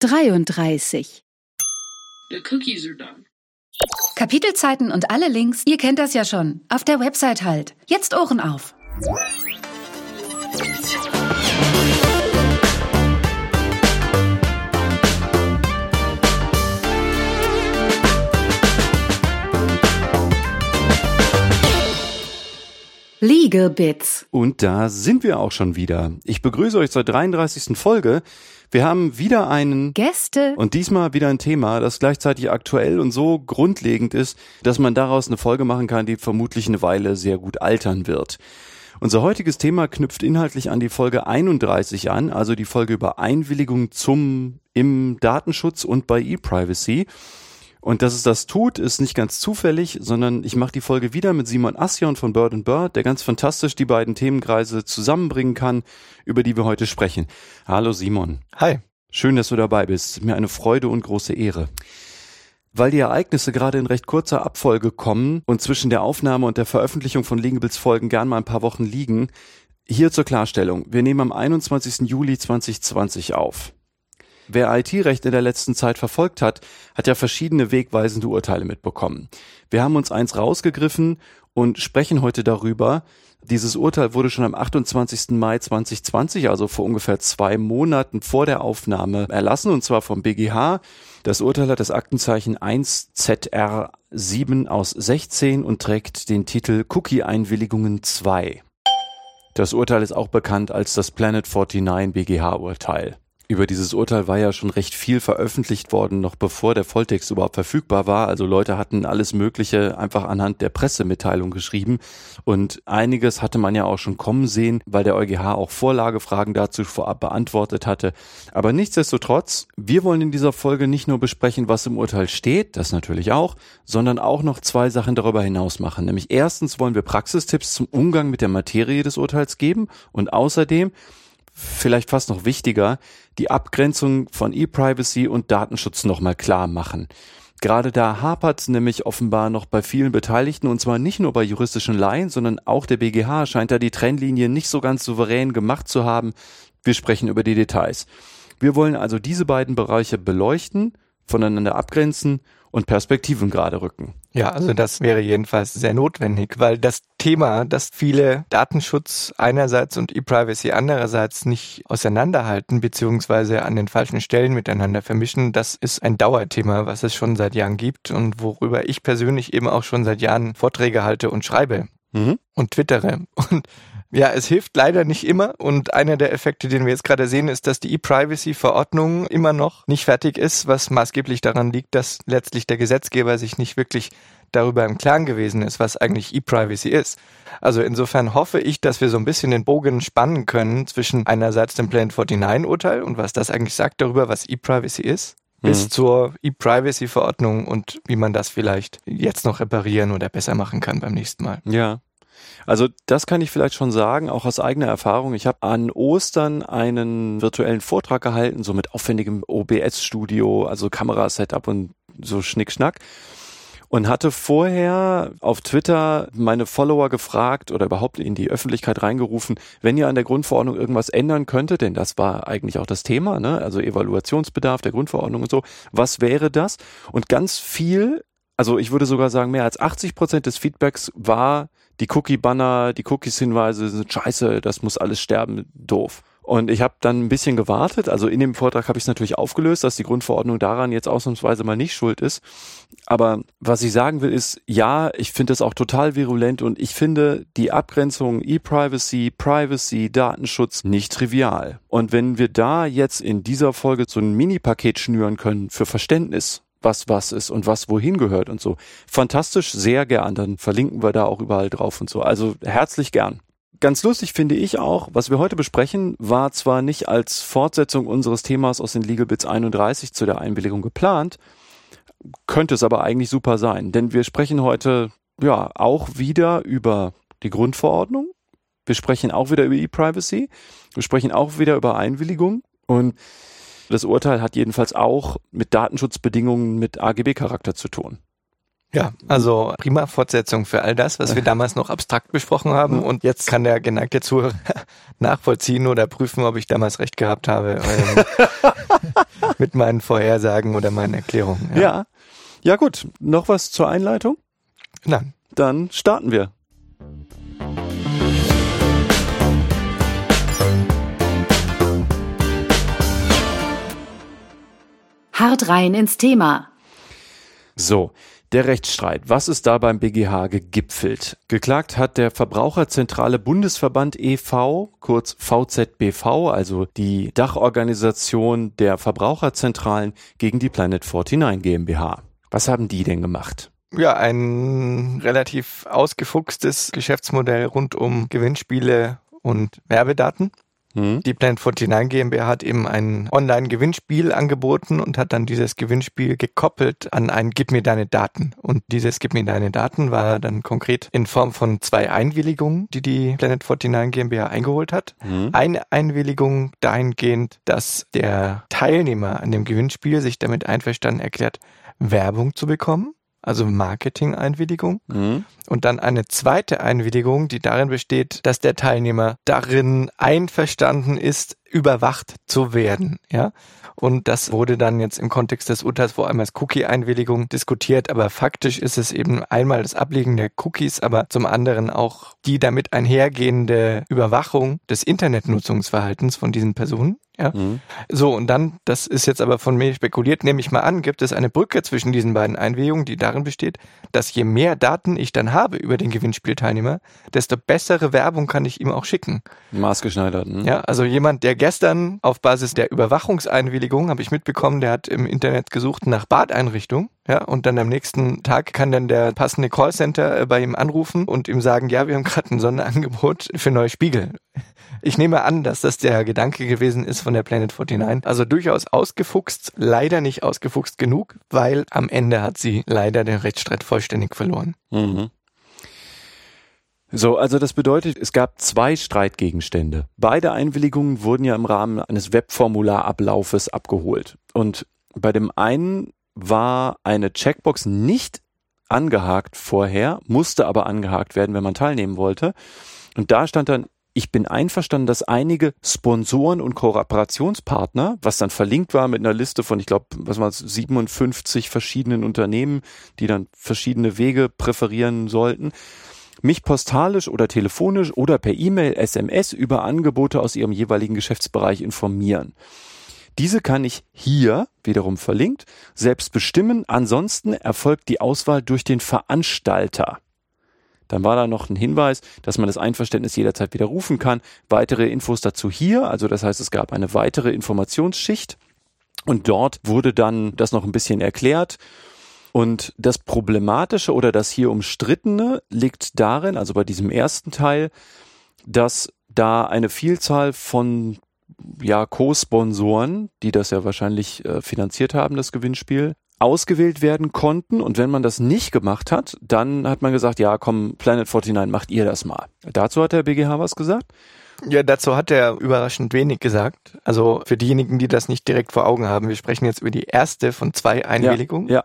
33. The cookies are done. Kapitelzeiten und alle Links, ihr kennt das ja schon. Auf der Website halt. Jetzt Ohren auf. Legal Bits. Und da sind wir auch schon wieder. Ich begrüße euch zur 33. Folge. Wir haben wieder einen Gäste. und diesmal wieder ein Thema, das gleichzeitig aktuell und so grundlegend ist, dass man daraus eine Folge machen kann, die vermutlich eine Weile sehr gut altern wird. Unser heutiges Thema knüpft inhaltlich an die Folge 31 an, also die Folge über Einwilligung zum im Datenschutz und bei E-Privacy. Und dass es das tut, ist nicht ganz zufällig, sondern ich mache die Folge wieder mit Simon Assion von Bird Bird, der ganz fantastisch die beiden Themenkreise zusammenbringen kann, über die wir heute sprechen. Hallo Simon. Hi. Schön, dass du dabei bist. Mir eine Freude und große Ehre. Weil die Ereignisse gerade in recht kurzer Abfolge kommen und zwischen der Aufnahme und der Veröffentlichung von Legables Folgen gern mal ein paar Wochen liegen, hier zur Klarstellung. Wir nehmen am 21. Juli 2020 auf. Wer IT-Recht in der letzten Zeit verfolgt hat, hat ja verschiedene wegweisende Urteile mitbekommen. Wir haben uns eins rausgegriffen und sprechen heute darüber. Dieses Urteil wurde schon am 28. Mai 2020, also vor ungefähr zwei Monaten vor der Aufnahme erlassen, und zwar vom BGH. Das Urteil hat das Aktenzeichen 1ZR7 aus 16 und trägt den Titel Cookie-Einwilligungen 2. Das Urteil ist auch bekannt als das Planet 49 BGH-Urteil. Über dieses Urteil war ja schon recht viel veröffentlicht worden, noch bevor der Volltext überhaupt verfügbar war. Also Leute hatten alles Mögliche einfach anhand der Pressemitteilung geschrieben. Und einiges hatte man ja auch schon kommen sehen, weil der EuGH auch Vorlagefragen dazu vorab beantwortet hatte. Aber nichtsdestotrotz, wir wollen in dieser Folge nicht nur besprechen, was im Urteil steht, das natürlich auch, sondern auch noch zwei Sachen darüber hinaus machen. Nämlich erstens wollen wir Praxistipps zum Umgang mit der Materie des Urteils geben und außerdem vielleicht fast noch wichtiger, die Abgrenzung von E-Privacy und Datenschutz nochmal klar machen. Gerade da hapert nämlich offenbar noch bei vielen Beteiligten und zwar nicht nur bei juristischen Laien, sondern auch der BGH scheint da die Trennlinie nicht so ganz souverän gemacht zu haben. Wir sprechen über die Details. Wir wollen also diese beiden Bereiche beleuchten, voneinander abgrenzen und Perspektiven gerade rücken. Ja, also das wäre jedenfalls sehr notwendig, weil das Thema, dass viele Datenschutz einerseits und E-Privacy andererseits nicht auseinanderhalten beziehungsweise an den falschen Stellen miteinander vermischen, das ist ein Dauerthema, was es schon seit Jahren gibt und worüber ich persönlich eben auch schon seit Jahren Vorträge halte und schreibe Mhm. und twittere. Und ja, es hilft leider nicht immer. Und einer der Effekte, den wir jetzt gerade sehen, ist, dass die E-Privacy-Verordnung immer noch nicht fertig ist, was maßgeblich daran liegt, dass letztlich der Gesetzgeber sich nicht wirklich darüber im Klaren gewesen ist, was eigentlich E-Privacy ist. Also insofern hoffe ich, dass wir so ein bisschen den Bogen spannen können zwischen einerseits dem Plan 49-Urteil und was das eigentlich sagt darüber, was E-Privacy ist, bis Mhm. zur E-Privacy-Verordnung und wie man das vielleicht jetzt noch reparieren oder besser machen kann beim nächsten Mal. Ja. Also das kann ich vielleicht schon sagen, auch aus eigener Erfahrung. Ich habe an Ostern einen virtuellen Vortrag gehalten, so mit aufwendigem OBS-Studio, also Kamerasetup und so Schnickschnack. Und hatte vorher auf Twitter meine Follower gefragt oder überhaupt in die Öffentlichkeit reingerufen, wenn ihr an der Grundverordnung irgendwas ändern könntet, denn das war eigentlich auch das Thema, ne? also Evaluationsbedarf der Grundverordnung und so, was wäre das? Und ganz viel, also ich würde sogar sagen, mehr als 80 Prozent des Feedbacks war, die Cookie-Banner, die Cookies-Hinweise sind scheiße, das muss alles sterben, doof. Und ich habe dann ein bisschen gewartet, also in dem Vortrag habe ich es natürlich aufgelöst, dass die Grundverordnung daran jetzt ausnahmsweise mal nicht schuld ist. Aber was ich sagen will ist, ja, ich finde das auch total virulent und ich finde die Abgrenzung E-Privacy, Privacy, Datenschutz nicht trivial. Und wenn wir da jetzt in dieser Folge so ein Mini-Paket schnüren können für Verständnis, was was ist und was wohin gehört und so. Fantastisch, sehr gern. Dann verlinken wir da auch überall drauf und so. Also herzlich gern. Ganz lustig finde ich auch, was wir heute besprechen, war zwar nicht als Fortsetzung unseres Themas aus den Legal Bits 31 zu der Einwilligung geplant, könnte es aber eigentlich super sein, denn wir sprechen heute ja auch wieder über die Grundverordnung. Wir sprechen auch wieder über E-Privacy. Wir sprechen auch wieder über Einwilligung und das Urteil hat jedenfalls auch mit Datenschutzbedingungen mit AGB-Charakter zu tun. Ja, also prima Fortsetzung für all das, was wir damals noch abstrakt besprochen haben. Und jetzt kann der geneigte Zuhörer nachvollziehen oder prüfen, ob ich damals recht gehabt habe ähm, mit meinen Vorhersagen oder meinen Erklärungen. Ja. ja. Ja gut, noch was zur Einleitung? Nein. Dann starten wir. Hart rein ins Thema. So, der Rechtsstreit. Was ist da beim BGH gegipfelt? Geklagt hat der Verbraucherzentrale Bundesverband e.V., kurz VZBV, also die Dachorganisation der Verbraucherzentralen gegen die Planet 49 GmbH. Was haben die denn gemacht? Ja, ein relativ ausgefuchstes Geschäftsmodell rund um Gewinnspiele und Werbedaten. Mhm. Die Planet 49 GmbH hat eben ein Online-Gewinnspiel angeboten und hat dann dieses Gewinnspiel gekoppelt an ein Gib mir deine Daten. Und dieses Gib mir deine Daten war dann konkret in Form von zwei Einwilligungen, die die Planet 49 GmbH eingeholt hat. Mhm. Eine Einwilligung dahingehend, dass der Teilnehmer an dem Gewinnspiel sich damit einverstanden erklärt, Werbung zu bekommen also Marketing-Einwilligung. Mhm. Und dann eine zweite Einwilligung, die darin besteht, dass der Teilnehmer darin einverstanden ist, überwacht zu werden. Ja. Und das wurde dann jetzt im Kontext des Urteils vor allem als Cookie-Einwilligung diskutiert. Aber faktisch ist es eben einmal das Ablegen der Cookies, aber zum anderen auch die damit einhergehende Überwachung des Internetnutzungsverhaltens von diesen Personen. Ja. Mhm. So, und dann, das ist jetzt aber von mir spekuliert, nehme ich mal an, gibt es eine Brücke zwischen diesen beiden Einwilligungen, die darin besteht, dass je mehr Daten ich dann habe über den Gewinnspielteilnehmer, desto bessere Werbung kann ich ihm auch schicken. Maßgeschneidert. Ne? Ja, also jemand, der gestern auf Basis der Überwachungseinwilligung, habe ich mitbekommen, der hat im Internet gesucht nach Badeinrichtung. Ja, und dann am nächsten Tag kann dann der passende Callcenter äh, bei ihm anrufen und ihm sagen, ja, wir haben gerade ein Sonderangebot für neue Spiegel. Ich nehme an, dass das der Gedanke gewesen ist von der Planet 49. Also durchaus ausgefuchst, leider nicht ausgefuchst genug, weil am Ende hat sie leider den Rechtsstreit vollständig verloren. Mhm. So, also das bedeutet, es gab zwei Streitgegenstände. Beide Einwilligungen wurden ja im Rahmen eines Webformularablaufes abgeholt. Und bei dem einen war eine Checkbox nicht angehakt vorher, musste aber angehakt werden, wenn man teilnehmen wollte. Und da stand dann, ich bin einverstanden, dass einige Sponsoren und Kooperationspartner, was dann verlinkt war mit einer Liste von, ich glaube, was war es, 57 verschiedenen Unternehmen, die dann verschiedene Wege präferieren sollten, mich postalisch oder telefonisch oder per E-Mail, SMS über Angebote aus ihrem jeweiligen Geschäftsbereich informieren. Diese kann ich hier, wiederum verlinkt, selbst bestimmen. Ansonsten erfolgt die Auswahl durch den Veranstalter. Dann war da noch ein Hinweis, dass man das Einverständnis jederzeit widerrufen kann. Weitere Infos dazu hier. Also das heißt, es gab eine weitere Informationsschicht. Und dort wurde dann das noch ein bisschen erklärt. Und das Problematische oder das hier umstrittene liegt darin, also bei diesem ersten Teil, dass da eine Vielzahl von ja, Co-Sponsoren, die das ja wahrscheinlich äh, finanziert haben, das Gewinnspiel, ausgewählt werden konnten. Und wenn man das nicht gemacht hat, dann hat man gesagt, ja, komm, Planet 49, macht ihr das mal. Dazu hat der BGH was gesagt. Ja, dazu hat er überraschend wenig gesagt. Also für diejenigen, die das nicht direkt vor Augen haben, wir sprechen jetzt über die erste von zwei Einwilligungen. Ja, ja.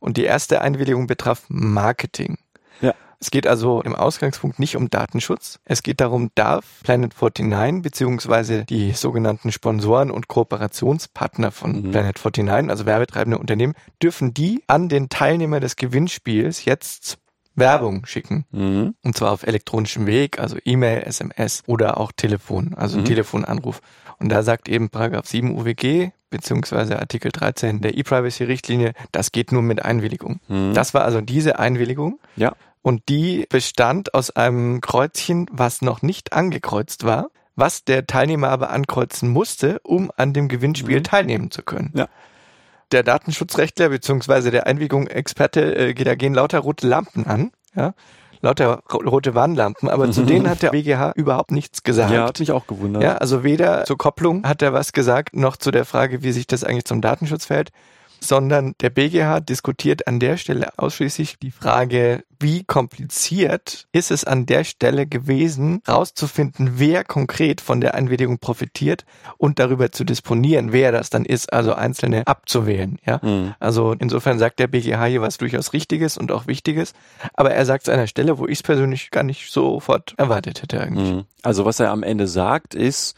Und die erste Einwilligung betraf Marketing. Ja. Es geht also im Ausgangspunkt nicht um Datenschutz. Es geht darum, darf Planet 49 beziehungsweise die sogenannten Sponsoren und Kooperationspartner von mhm. Planet 49, also werbetreibende Unternehmen, dürfen die an den Teilnehmer des Gewinnspiels jetzt Werbung schicken. Mhm. Und zwar auf elektronischem Weg, also E-Mail, SMS oder auch Telefon, also mhm. Telefonanruf. Und da sagt eben Paragraph 7 UWG beziehungsweise Artikel 13 der E-Privacy-Richtlinie, das geht nur mit Einwilligung. Mhm. Das war also diese Einwilligung. Ja. Und die bestand aus einem Kreuzchen, was noch nicht angekreuzt war, was der Teilnehmer aber ankreuzen musste, um an dem Gewinnspiel mhm. teilnehmen zu können. Ja. Der Datenschutzrechtler beziehungsweise der Einwilligung-Experte, äh, da gehen lauter rote Lampen an. Ja lauter rote Warnlampen, aber zu denen hat der BGH überhaupt nichts gesagt. Ja, hat mich auch gewundert. Ja, also weder zur Kopplung hat er was gesagt, noch zu der Frage, wie sich das eigentlich zum Datenschutz verhält. Sondern der BGH diskutiert an der Stelle ausschließlich die Frage, wie kompliziert ist es an der Stelle gewesen, rauszufinden, wer konkret von der Einwilligung profitiert und darüber zu disponieren, wer das dann ist, also Einzelne abzuwählen. Ja? Mhm. Also insofern sagt der BGH hier was durchaus Richtiges und auch Wichtiges, aber er sagt es an einer Stelle, wo ich es persönlich gar nicht sofort erwartet hätte eigentlich. Mhm. Also was er am Ende sagt, ist,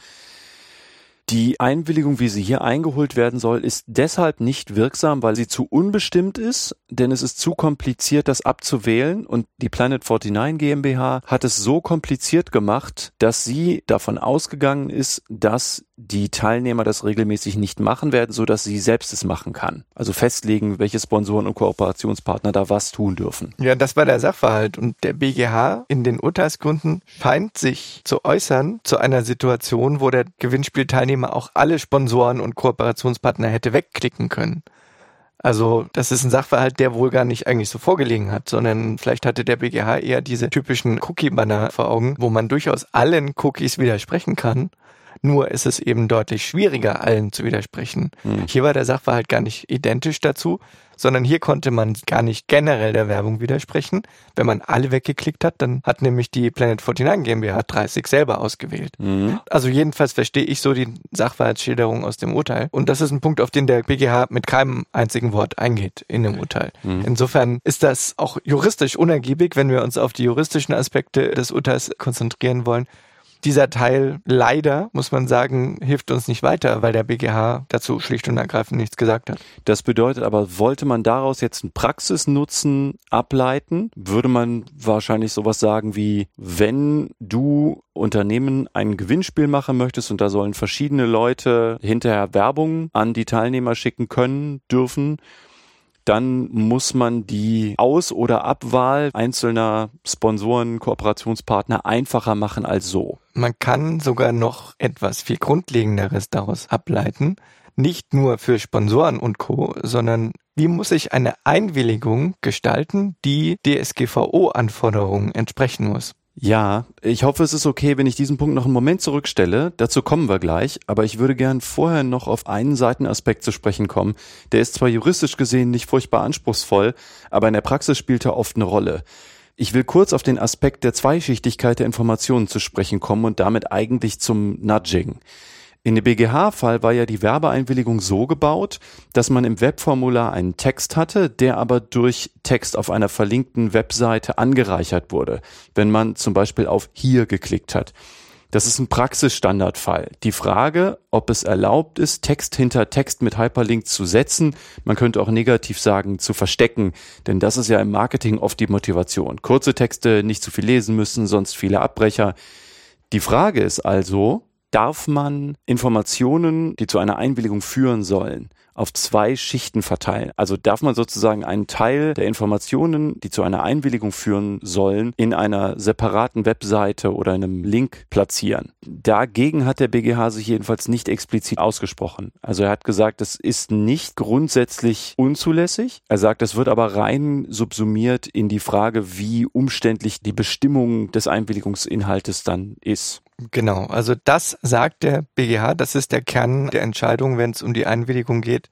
die Einwilligung, wie sie hier eingeholt werden soll, ist deshalb nicht wirksam, weil sie zu unbestimmt ist, denn es ist zu kompliziert, das abzuwählen und die Planet 49 GmbH hat es so kompliziert gemacht, dass sie davon ausgegangen ist, dass die Teilnehmer das regelmäßig nicht machen werden, so dass sie selbst es machen kann. Also festlegen, welche Sponsoren und Kooperationspartner da was tun dürfen. Ja, das war der Sachverhalt und der BGH in den Urteilsgründen scheint sich zu äußern zu einer Situation, wo der Gewinnspielteilnehmer auch alle Sponsoren und Kooperationspartner hätte wegklicken können. Also das ist ein Sachverhalt, der wohl gar nicht eigentlich so vorgelegen hat, sondern vielleicht hatte der BGH eher diese typischen Cookie-Banner vor Augen, wo man durchaus allen Cookies widersprechen kann nur ist es eben deutlich schwieriger, allen zu widersprechen. Mhm. Hier war der Sachverhalt gar nicht identisch dazu, sondern hier konnte man gar nicht generell der Werbung widersprechen. Wenn man alle weggeklickt hat, dann hat nämlich die Planet 49 GmbH 30 selber ausgewählt. Mhm. Also jedenfalls verstehe ich so die Sachverhaltsschilderung aus dem Urteil. Und das ist ein Punkt, auf den der BGH mit keinem einzigen Wort eingeht in dem Urteil. Mhm. Insofern ist das auch juristisch unergiebig, wenn wir uns auf die juristischen Aspekte des Urteils konzentrieren wollen dieser Teil leider, muss man sagen, hilft uns nicht weiter, weil der BGH dazu schlicht und ergreifend nichts gesagt hat. Das bedeutet aber, wollte man daraus jetzt einen Praxisnutzen ableiten, würde man wahrscheinlich sowas sagen wie, wenn du Unternehmen ein Gewinnspiel machen möchtest und da sollen verschiedene Leute hinterher Werbung an die Teilnehmer schicken können, dürfen, dann muss man die Aus- oder Abwahl einzelner Sponsoren, Kooperationspartner einfacher machen als so. Man kann sogar noch etwas viel Grundlegenderes daraus ableiten. Nicht nur für Sponsoren und Co., sondern wie muss ich eine Einwilligung gestalten, die DSGVO-Anforderungen entsprechen muss? Ja, ich hoffe, es ist okay, wenn ich diesen Punkt noch einen Moment zurückstelle. Dazu kommen wir gleich, aber ich würde gern vorher noch auf einen Seitenaspekt zu sprechen kommen. Der ist zwar juristisch gesehen nicht furchtbar anspruchsvoll, aber in der Praxis spielt er oft eine Rolle. Ich will kurz auf den Aspekt der Zweischichtigkeit der Informationen zu sprechen kommen und damit eigentlich zum Nudging. In dem BGH-Fall war ja die Werbeeinwilligung so gebaut, dass man im Webformular einen Text hatte, der aber durch Text auf einer verlinkten Webseite angereichert wurde, wenn man zum Beispiel auf hier geklickt hat. Das ist ein Praxisstandardfall. Die Frage, ob es erlaubt ist, Text hinter Text mit Hyperlink zu setzen, man könnte auch negativ sagen, zu verstecken, denn das ist ja im Marketing oft die Motivation. Kurze Texte nicht zu viel lesen müssen, sonst viele Abbrecher. Die Frage ist also, darf man Informationen, die zu einer Einwilligung führen sollen, auf zwei Schichten verteilen. Also darf man sozusagen einen Teil der Informationen, die zu einer Einwilligung führen sollen, in einer separaten Webseite oder einem Link platzieren. Dagegen hat der BGH sich jedenfalls nicht explizit ausgesprochen. Also er hat gesagt, es ist nicht grundsätzlich unzulässig. Er sagt, es wird aber rein subsumiert in die Frage, wie umständlich die Bestimmung des Einwilligungsinhaltes dann ist. Genau, also das sagt der BGH, das ist der Kern der Entscheidung, wenn es um die Einwilligung geht,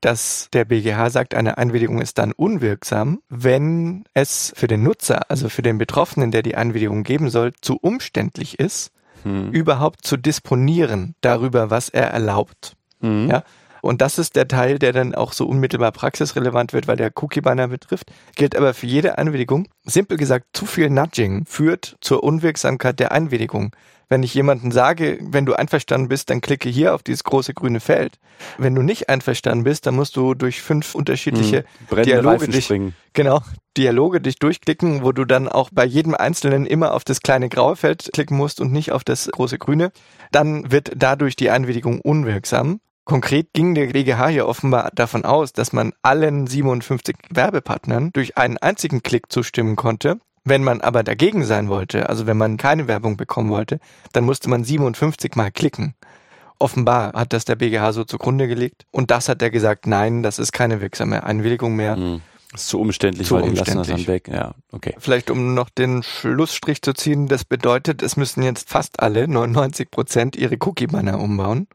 dass der BGH sagt, eine Einwilligung ist dann unwirksam, wenn es für den Nutzer, also für den Betroffenen, der die Einwilligung geben soll, zu umständlich ist, hm. überhaupt zu disponieren darüber, was er erlaubt. Hm. Ja, und das ist der Teil, der dann auch so unmittelbar praxisrelevant wird, weil der Cookie-Banner betrifft. Gilt aber für jede Einwilligung. Simpel gesagt, zu viel Nudging führt zur Unwirksamkeit der Einwilligung. Wenn ich jemanden sage, wenn du einverstanden bist, dann klicke hier auf dieses große grüne Feld. Wenn du nicht einverstanden bist, dann musst du durch fünf unterschiedliche hm, Dialoge dich, genau, Dialoge dich durchklicken, wo du dann auch bei jedem einzelnen immer auf das kleine graue Feld klicken musst und nicht auf das große grüne. Dann wird dadurch die Einwilligung unwirksam. Konkret ging der BGH hier offenbar davon aus, dass man allen 57 Werbepartnern durch einen einzigen Klick zustimmen konnte. Wenn man aber dagegen sein wollte, also wenn man keine Werbung bekommen wollte, dann musste man 57 mal klicken. Offenbar hat das der BGH so zugrunde gelegt. Und das hat er gesagt, nein, das ist keine wirksame Einwilligung mehr. Hm. Das ist zu umständlich, zu weil umständlich. die lassen das dann weg. Ja, okay. Vielleicht um noch den Schlussstrich zu ziehen, das bedeutet, es müssen jetzt fast alle 99 Prozent ihre Cookie-Banner umbauen.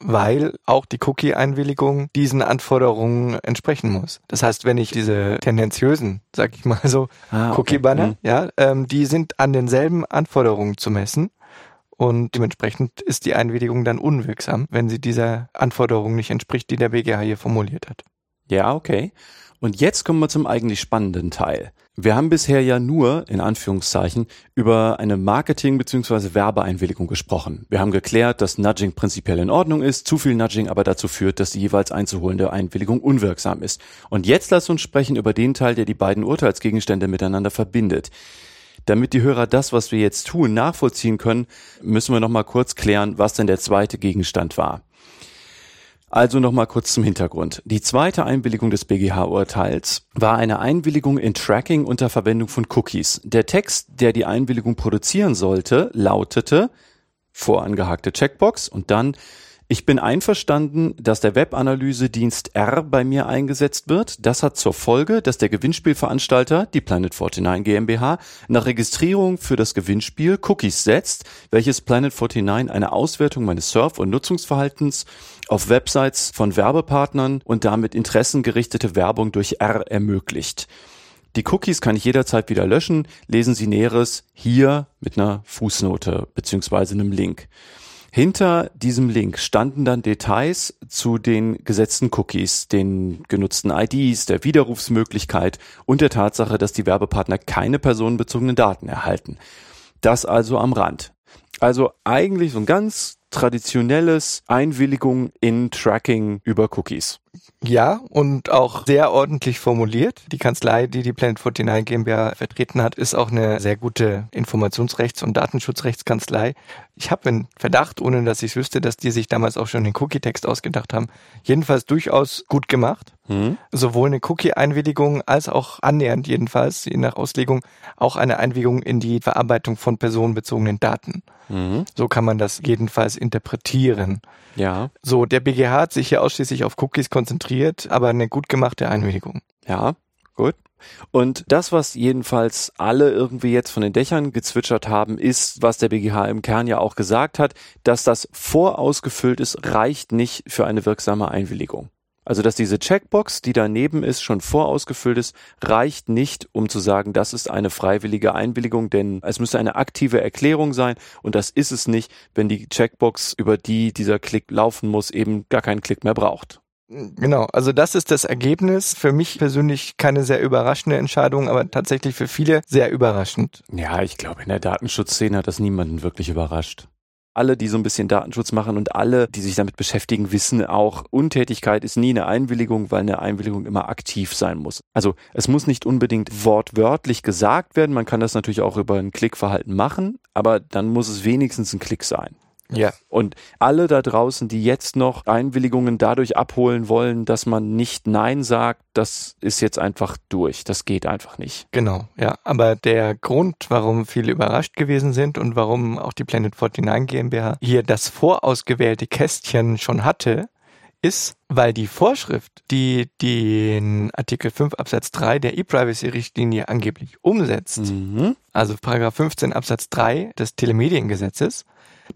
Weil auch die Cookie-Einwilligung diesen Anforderungen entsprechen muss. Das heißt, wenn ich diese tendenziösen, sag ich mal so, Ah, okay. Cookie-Banner, Mhm. ja, ähm, die sind an denselben Anforderungen zu messen. Und dementsprechend ist die Einwilligung dann unwirksam, wenn sie dieser Anforderung nicht entspricht, die der BGH hier formuliert hat. Ja, okay. Und jetzt kommen wir zum eigentlich spannenden Teil. Wir haben bisher ja nur, in Anführungszeichen, über eine Marketing- bzw. Werbeeinwilligung gesprochen. Wir haben geklärt, dass Nudging prinzipiell in Ordnung ist, zu viel Nudging aber dazu führt, dass die jeweils einzuholende Einwilligung unwirksam ist. Und jetzt lass uns sprechen über den Teil, der die beiden Urteilsgegenstände miteinander verbindet. Damit die Hörer das, was wir jetzt tun, nachvollziehen können, müssen wir nochmal kurz klären, was denn der zweite Gegenstand war. Also nochmal kurz zum Hintergrund. Die zweite Einwilligung des BGH-Urteils war eine Einwilligung in Tracking unter Verwendung von Cookies. Der Text, der die Einwilligung produzieren sollte, lautete vorangehakte Checkbox und dann ich bin einverstanden, dass der Webanalyse-Dienst R bei mir eingesetzt wird. Das hat zur Folge, dass der Gewinnspielveranstalter, die Planet 49 GmbH, nach Registrierung für das Gewinnspiel Cookies setzt, welches Planet 49 eine Auswertung meines Surf- und Nutzungsverhaltens auf Websites von Werbepartnern und damit interessengerichtete Werbung durch R ermöglicht. Die Cookies kann ich jederzeit wieder löschen. Lesen Sie Näheres hier mit einer Fußnote beziehungsweise einem Link. Hinter diesem Link standen dann Details zu den gesetzten Cookies, den genutzten IDs, der Widerrufsmöglichkeit und der Tatsache, dass die Werbepartner keine personenbezogenen Daten erhalten. Das also am Rand. Also eigentlich so ein ganz traditionelles Einwilligung in Tracking über Cookies. Ja, und auch sehr ordentlich formuliert. Die Kanzlei, die die Planet 49 GmbH vertreten hat, ist auch eine sehr gute Informationsrechts- und Datenschutzrechtskanzlei. Ich habe einen Verdacht, ohne dass ich wüsste, dass die sich damals auch schon den Cookie-Text ausgedacht haben. Jedenfalls durchaus gut gemacht. Hm? Sowohl eine Cookie-Einwilligung als auch annähernd jedenfalls, je nach Auslegung, auch eine Einwilligung in die Verarbeitung von personenbezogenen Daten. Mhm. So kann man das jedenfalls interpretieren. Ja, So, der BGH hat sich hier ausschließlich auf Cookies konzentriert, aber eine gut gemachte Einwilligung. ja, gut. Und das, was jedenfalls alle irgendwie jetzt von den Dächern gezwitschert haben, ist, was der BGH im Kern ja auch gesagt hat, dass das vorausgefüllt ist, reicht nicht für eine wirksame Einwilligung. Also, dass diese Checkbox, die daneben ist, schon vorausgefüllt ist, reicht nicht, um zu sagen, das ist eine freiwillige Einwilligung, denn es müsste eine aktive Erklärung sein und das ist es nicht, wenn die Checkbox, über die dieser Klick laufen muss, eben gar keinen Klick mehr braucht. Genau, also das ist das Ergebnis. Für mich persönlich keine sehr überraschende Entscheidung, aber tatsächlich für viele sehr überraschend. Ja, ich glaube, in der Datenschutzszene hat das niemanden wirklich überrascht. Alle, die so ein bisschen Datenschutz machen und alle, die sich damit beschäftigen, wissen auch, Untätigkeit ist nie eine Einwilligung, weil eine Einwilligung immer aktiv sein muss. Also es muss nicht unbedingt wortwörtlich gesagt werden, man kann das natürlich auch über ein Klickverhalten machen, aber dann muss es wenigstens ein Klick sein. Ja, Und alle da draußen, die jetzt noch Einwilligungen dadurch abholen wollen, dass man nicht Nein sagt, das ist jetzt einfach durch. Das geht einfach nicht. genau, ja. Aber der Grund, warum viele überrascht gewesen sind und warum auch die Planet 49 GmbH hier das vorausgewählte Kästchen schon hatte, ist, weil die Vorschrift, die den Artikel 5 Absatz 3 der E-Privacy-Richtlinie angeblich umsetzt, Mhm. also Paragraph 15 Absatz 3 des Telemediengesetzes,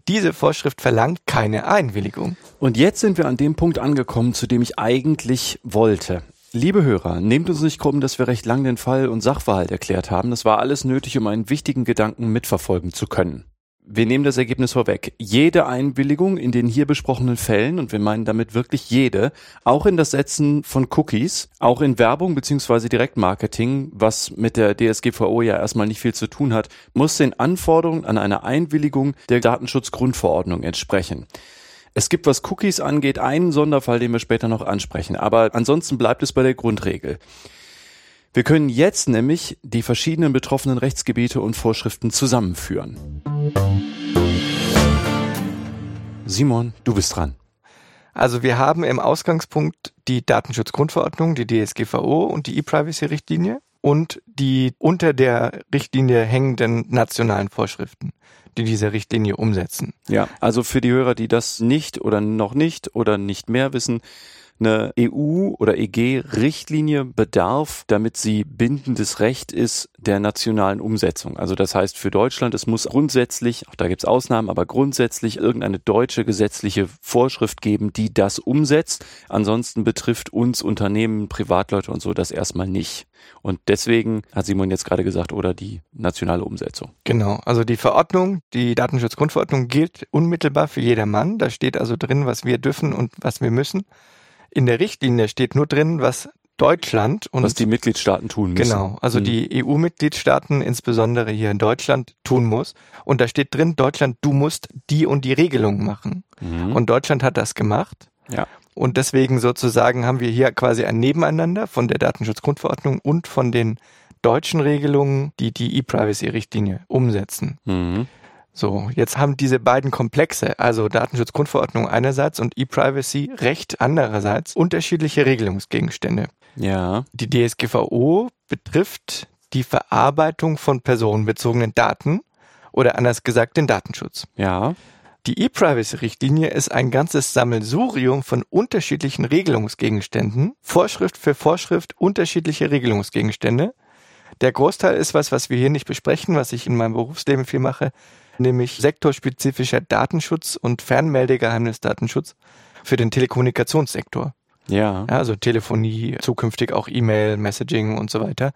diese Vorschrift verlangt keine Einwilligung. Und jetzt sind wir an dem Punkt angekommen, zu dem ich eigentlich wollte. Liebe Hörer, nehmt uns nicht krumm, dass wir recht lang den Fall und Sachverhalt erklärt haben. Das war alles nötig, um einen wichtigen Gedanken mitverfolgen zu können. Wir nehmen das Ergebnis vorweg. Jede Einwilligung in den hier besprochenen Fällen, und wir meinen damit wirklich jede, auch in das Setzen von Cookies, auch in Werbung bzw. Direktmarketing, was mit der DSGVO ja erstmal nicht viel zu tun hat, muss den Anforderungen an eine Einwilligung der Datenschutzgrundverordnung entsprechen. Es gibt, was Cookies angeht, einen Sonderfall, den wir später noch ansprechen, aber ansonsten bleibt es bei der Grundregel. Wir können jetzt nämlich die verschiedenen betroffenen Rechtsgebiete und Vorschriften zusammenführen. Simon, du bist dran. Also wir haben im Ausgangspunkt die Datenschutzgrundverordnung, die DSGVO und die E-Privacy-Richtlinie und die unter der Richtlinie hängenden nationalen Vorschriften, die diese Richtlinie umsetzen. Ja, also für die Hörer, die das nicht oder noch nicht oder nicht mehr wissen, eine EU- oder EG-Richtlinie bedarf, damit sie bindendes Recht ist der nationalen Umsetzung. Also das heißt für Deutschland, es muss grundsätzlich, auch da gibt es Ausnahmen, aber grundsätzlich irgendeine deutsche gesetzliche Vorschrift geben, die das umsetzt. Ansonsten betrifft uns Unternehmen, Privatleute und so das erstmal nicht. Und deswegen hat Simon jetzt gerade gesagt, oder die nationale Umsetzung. Genau, also die Verordnung, die Datenschutzgrundverordnung gilt unmittelbar für jedermann. Da steht also drin, was wir dürfen und was wir müssen. In der Richtlinie steht nur drin, was Deutschland und was die Mitgliedstaaten tun müssen. Genau, also Mhm. die EU-Mitgliedstaaten, insbesondere hier in Deutschland, tun muss. Und da steht drin, Deutschland, du musst die und die Regelung machen. Mhm. Und Deutschland hat das gemacht. Ja. Und deswegen sozusagen haben wir hier quasi ein Nebeneinander von der Datenschutzgrundverordnung und von den deutschen Regelungen, die die E-Privacy-Richtlinie umsetzen. Mhm. So, jetzt haben diese beiden Komplexe, also Datenschutzgrundverordnung einerseits und E-Privacy Recht andererseits, unterschiedliche Regelungsgegenstände. Ja. Die DSGVO betrifft die Verarbeitung von personenbezogenen Daten oder anders gesagt den Datenschutz. Ja. Die E-Privacy-Richtlinie ist ein ganzes Sammelsurium von unterschiedlichen Regelungsgegenständen, Vorschrift für Vorschrift unterschiedliche Regelungsgegenstände. Der Großteil ist was, was wir hier nicht besprechen, was ich in meinem Berufsleben viel mache, nämlich sektorspezifischer Datenschutz und Fernmeldegeheimnisdatenschutz für den Telekommunikationssektor. Ja. Ja, also Telefonie, zukünftig auch E-Mail, Messaging und so weiter.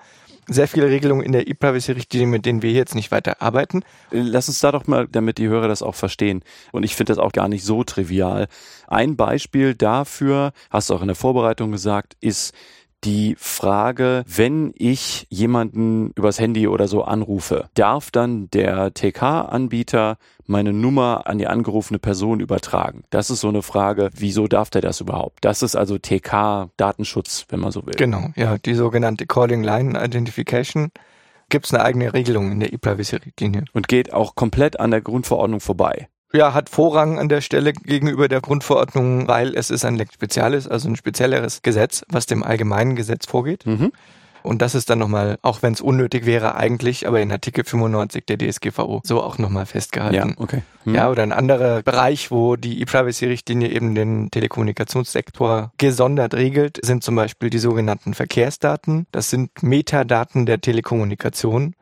Sehr viele Regelungen in der E-Privacy-Richtlinie, mit denen wir jetzt nicht weiter arbeiten. Lass uns da doch mal, damit die Hörer das auch verstehen. Und ich finde das auch gar nicht so trivial. Ein Beispiel dafür, hast du auch in der Vorbereitung gesagt, ist die Frage, wenn ich jemanden übers Handy oder so anrufe, darf dann der TK-Anbieter meine Nummer an die angerufene Person übertragen? Das ist so eine Frage, wieso darf der das überhaupt? Das ist also TK-Datenschutz, wenn man so will. Genau, ja, die sogenannte Calling Line Identification gibt es eine eigene Regelung in der E-Privacy-Richtlinie. Und geht auch komplett an der Grundverordnung vorbei. Ja, hat Vorrang an der Stelle gegenüber der Grundverordnung, weil es ist ein Lex Spezialis, also ein spezielleres Gesetz, was dem allgemeinen Gesetz vorgeht. Mhm. Und das ist dann nochmal, auch wenn es unnötig wäre eigentlich, aber in Artikel 95 der DSGVO so auch nochmal Ja, festgehalten. okay. Hm. Ja, oder ein anderer Bereich, wo die E-Privacy-Richtlinie eben den Telekommunikationssektor gesondert regelt, sind zum Beispiel die sogenannten Verkehrsdaten. Das sind Metadaten der Telekommunikation,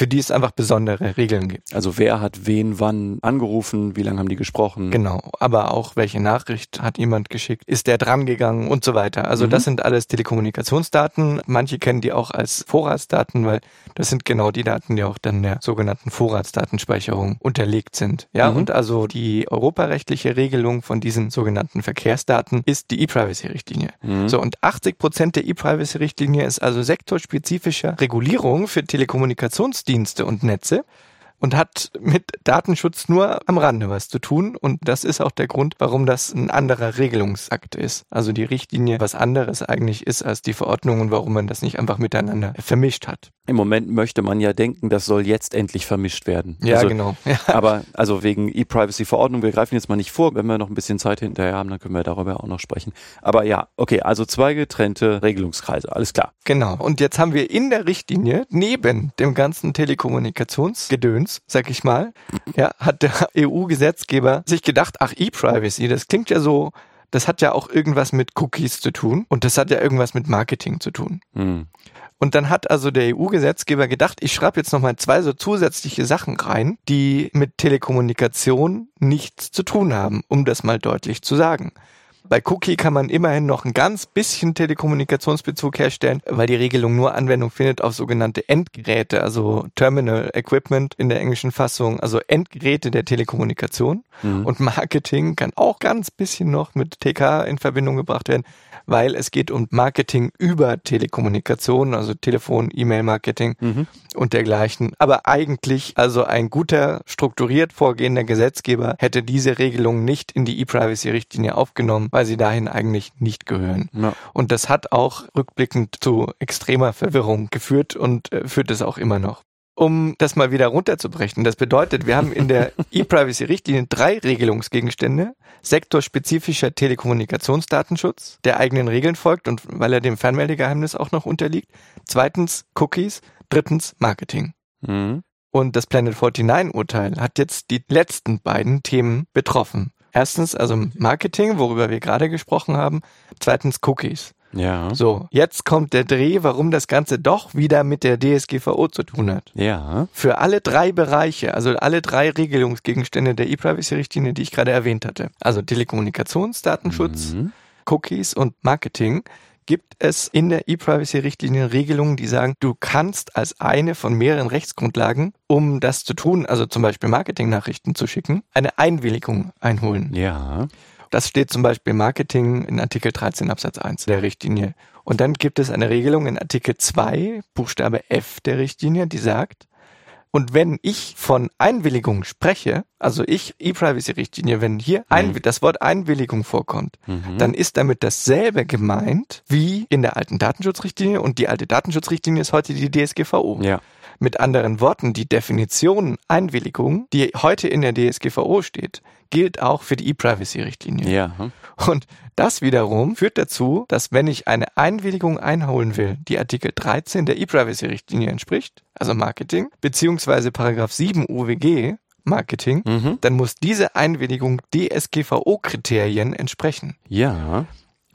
für die es einfach besondere Regeln gibt. Also wer hat wen wann angerufen, wie lange haben die gesprochen? Genau, aber auch welche Nachricht hat jemand geschickt, ist der drangegangen und so weiter. Also Mhm. das sind alles Telekommunikationsdaten. Manche kennen die auch als Vorratsdaten, weil das sind genau die Daten, die auch dann der sogenannten Vorratsdatenspeicherung unterlegt sind. Ja, Mhm. und also die europarechtliche Regelung von diesen sogenannten Verkehrsdaten ist die E-Privacy-Richtlinie. Mhm. So, und 80 Prozent der E-Privacy-Richtlinie ist also sektorspezifischer Regulierung für Telekommunikationsdienste und Netze und hat mit Datenschutz nur am Rande was zu tun. Und das ist auch der Grund, warum das ein anderer Regelungsakt ist. Also die Richtlinie was anderes eigentlich ist als die Verordnung und warum man das nicht einfach miteinander vermischt hat. Im Moment möchte man ja denken, das soll jetzt endlich vermischt werden. Ja, also, genau. Ja. Aber also wegen E-Privacy-Verordnung, wir greifen jetzt mal nicht vor. Wenn wir noch ein bisschen Zeit hinterher haben, dann können wir darüber auch noch sprechen. Aber ja, okay, also zwei getrennte Regelungskreise, alles klar. Genau. Und jetzt haben wir in der Richtlinie neben dem ganzen Telekommunikationsgedöns, sag ich mal, ja, hat der EU-Gesetzgeber sich gedacht, ach, E-Privacy, das klingt ja so, das hat ja auch irgendwas mit Cookies zu tun und das hat ja irgendwas mit Marketing zu tun. Hm. Und dann hat also der EU-Gesetzgeber gedacht, ich schreibe jetzt nochmal zwei so zusätzliche Sachen rein, die mit Telekommunikation nichts zu tun haben, um das mal deutlich zu sagen. Bei Cookie kann man immerhin noch ein ganz bisschen Telekommunikationsbezug herstellen, weil die Regelung nur Anwendung findet auf sogenannte Endgeräte, also Terminal Equipment in der englischen Fassung, also Endgeräte der Telekommunikation. Mhm. Und Marketing kann auch ganz bisschen noch mit TK in Verbindung gebracht werden, weil es geht um Marketing über Telekommunikation, also Telefon, E-Mail-Marketing Mhm. und dergleichen. Aber eigentlich, also ein guter, strukturiert vorgehender Gesetzgeber hätte diese Regelung nicht in die E-Privacy-Richtlinie aufgenommen, weil sie dahin eigentlich nicht gehören. Ja. Und das hat auch rückblickend zu extremer Verwirrung geführt und äh, führt es auch immer noch. Um das mal wieder runterzubrechen, das bedeutet, wir haben in der E-Privacy-Richtlinie drei Regelungsgegenstände. Sektorspezifischer Telekommunikationsdatenschutz, der eigenen Regeln folgt und weil er dem Fernmeldegeheimnis auch noch unterliegt. Zweitens Cookies. Drittens Marketing. Mhm. Und das Planet 49 Urteil hat jetzt die letzten beiden Themen betroffen. Erstens also Marketing, worüber wir gerade gesprochen haben. Zweitens Cookies. Ja. So, jetzt kommt der Dreh, warum das Ganze doch wieder mit der DSGVO zu tun hat. Ja. Für alle drei Bereiche, also alle drei Regelungsgegenstände der E-Privacy-Richtlinie, die ich gerade erwähnt hatte, also Telekommunikationsdatenschutz, Mhm. Cookies und Marketing, gibt es in der E-Privacy-Richtlinie Regelungen, die sagen, du kannst als eine von mehreren Rechtsgrundlagen, um das zu tun, also zum Beispiel Marketingnachrichten zu schicken, eine Einwilligung einholen. Ja. Das steht zum Beispiel Marketing in Artikel 13 Absatz 1 der Richtlinie. Und dann gibt es eine Regelung in Artikel 2, Buchstabe F der Richtlinie, die sagt, und wenn ich von Einwilligung spreche, also ich E-Privacy-Richtlinie, wenn hier ein, das Wort Einwilligung vorkommt, Mhm. dann ist damit dasselbe gemeint wie in der alten Datenschutzrichtlinie und die alte Datenschutzrichtlinie ist heute die DSGVO. Ja. Mit anderen Worten, die Definition Einwilligung, die heute in der DSGVO steht, gilt auch für die E-Privacy-Richtlinie. Ja. Und das wiederum führt dazu, dass wenn ich eine Einwilligung einholen will, die Artikel 13 der E-Privacy-Richtlinie entspricht, also Marketing, beziehungsweise Paragraph 7 UWG, Marketing, Mhm. dann muss diese Einwilligung DSGVO-Kriterien entsprechen. Ja.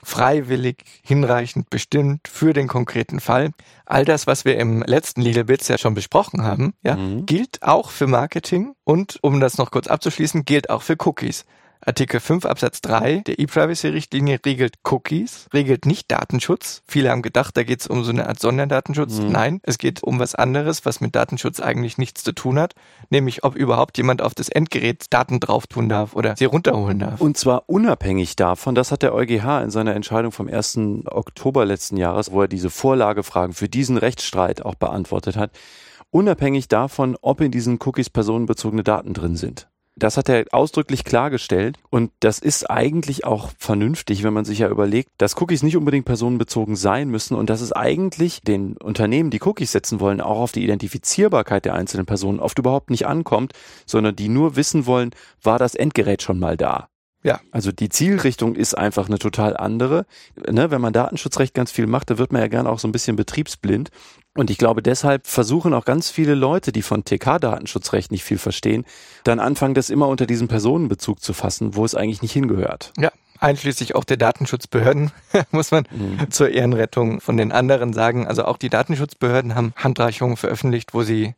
Freiwillig, hinreichend bestimmt für den konkreten Fall. All das, was wir im letzten Legal Bits ja schon besprochen haben, ja, Mhm. gilt auch für Marketing und, um das noch kurz abzuschließen, gilt auch für Cookies. Artikel 5 Absatz 3 der E-Privacy-Richtlinie regelt Cookies, regelt nicht Datenschutz. Viele haben gedacht, da geht es um so eine Art Sonderdatenschutz. Mhm. Nein, es geht um was anderes, was mit Datenschutz eigentlich nichts zu tun hat, nämlich ob überhaupt jemand auf das Endgerät Daten drauf tun darf oder sie runterholen darf. Und zwar unabhängig davon, das hat der EuGH in seiner Entscheidung vom 1. Oktober letzten Jahres, wo er diese Vorlagefragen für diesen Rechtsstreit auch beantwortet hat, unabhängig davon, ob in diesen Cookies personenbezogene Daten drin sind. Das hat er ausdrücklich klargestellt und das ist eigentlich auch vernünftig, wenn man sich ja überlegt, dass Cookies nicht unbedingt personenbezogen sein müssen und dass es eigentlich den Unternehmen, die Cookies setzen wollen, auch auf die Identifizierbarkeit der einzelnen Personen oft überhaupt nicht ankommt, sondern die nur wissen wollen, war das Endgerät schon mal da. Ja. Also die Zielrichtung ist einfach eine total andere. Ne, wenn man Datenschutzrecht ganz viel macht, da wird man ja gerne auch so ein bisschen betriebsblind. Und ich glaube, deshalb versuchen auch ganz viele Leute, die von TK-Datenschutzrecht nicht viel verstehen, dann anfangen, das immer unter diesem Personenbezug zu fassen, wo es eigentlich nicht hingehört. Ja, einschließlich auch der Datenschutzbehörden, muss man zur Ehrenrettung von den anderen sagen. Also auch die Datenschutzbehörden haben Handreichungen veröffentlicht, wo sie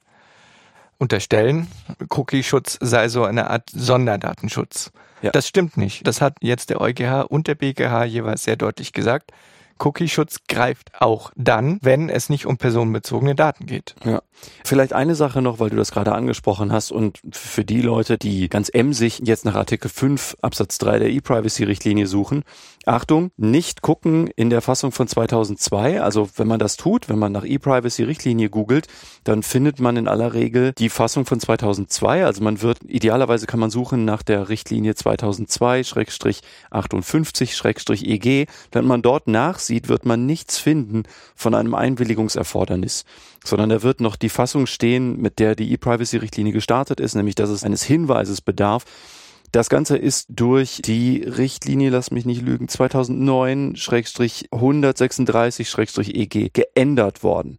unterstellen, Cookie-Schutz sei so eine Art Sonderdatenschutz. Ja. Das stimmt nicht. Das hat jetzt der EuGH und der BGH jeweils sehr deutlich gesagt. Cookie-Schutz greift auch dann, wenn es nicht um personenbezogene Daten geht. Ja. Vielleicht eine Sache noch, weil du das gerade angesprochen hast und für die Leute, die ganz emsig jetzt nach Artikel 5 Absatz 3 der E-Privacy-Richtlinie suchen. Achtung, nicht gucken in der Fassung von 2002. Also wenn man das tut, wenn man nach E-Privacy-Richtlinie googelt, dann findet man in aller Regel die Fassung von 2002. Also man wird, idealerweise kann man suchen nach der Richtlinie 2002-58-EG. Wenn man dort nachsieht, wird man nichts finden von einem Einwilligungserfordernis sondern da wird noch die Fassung stehen, mit der die E-Privacy-Richtlinie gestartet ist, nämlich dass es eines Hinweises bedarf. Das Ganze ist durch die Richtlinie, lass mich nicht lügen, 2009-136-EG geändert worden.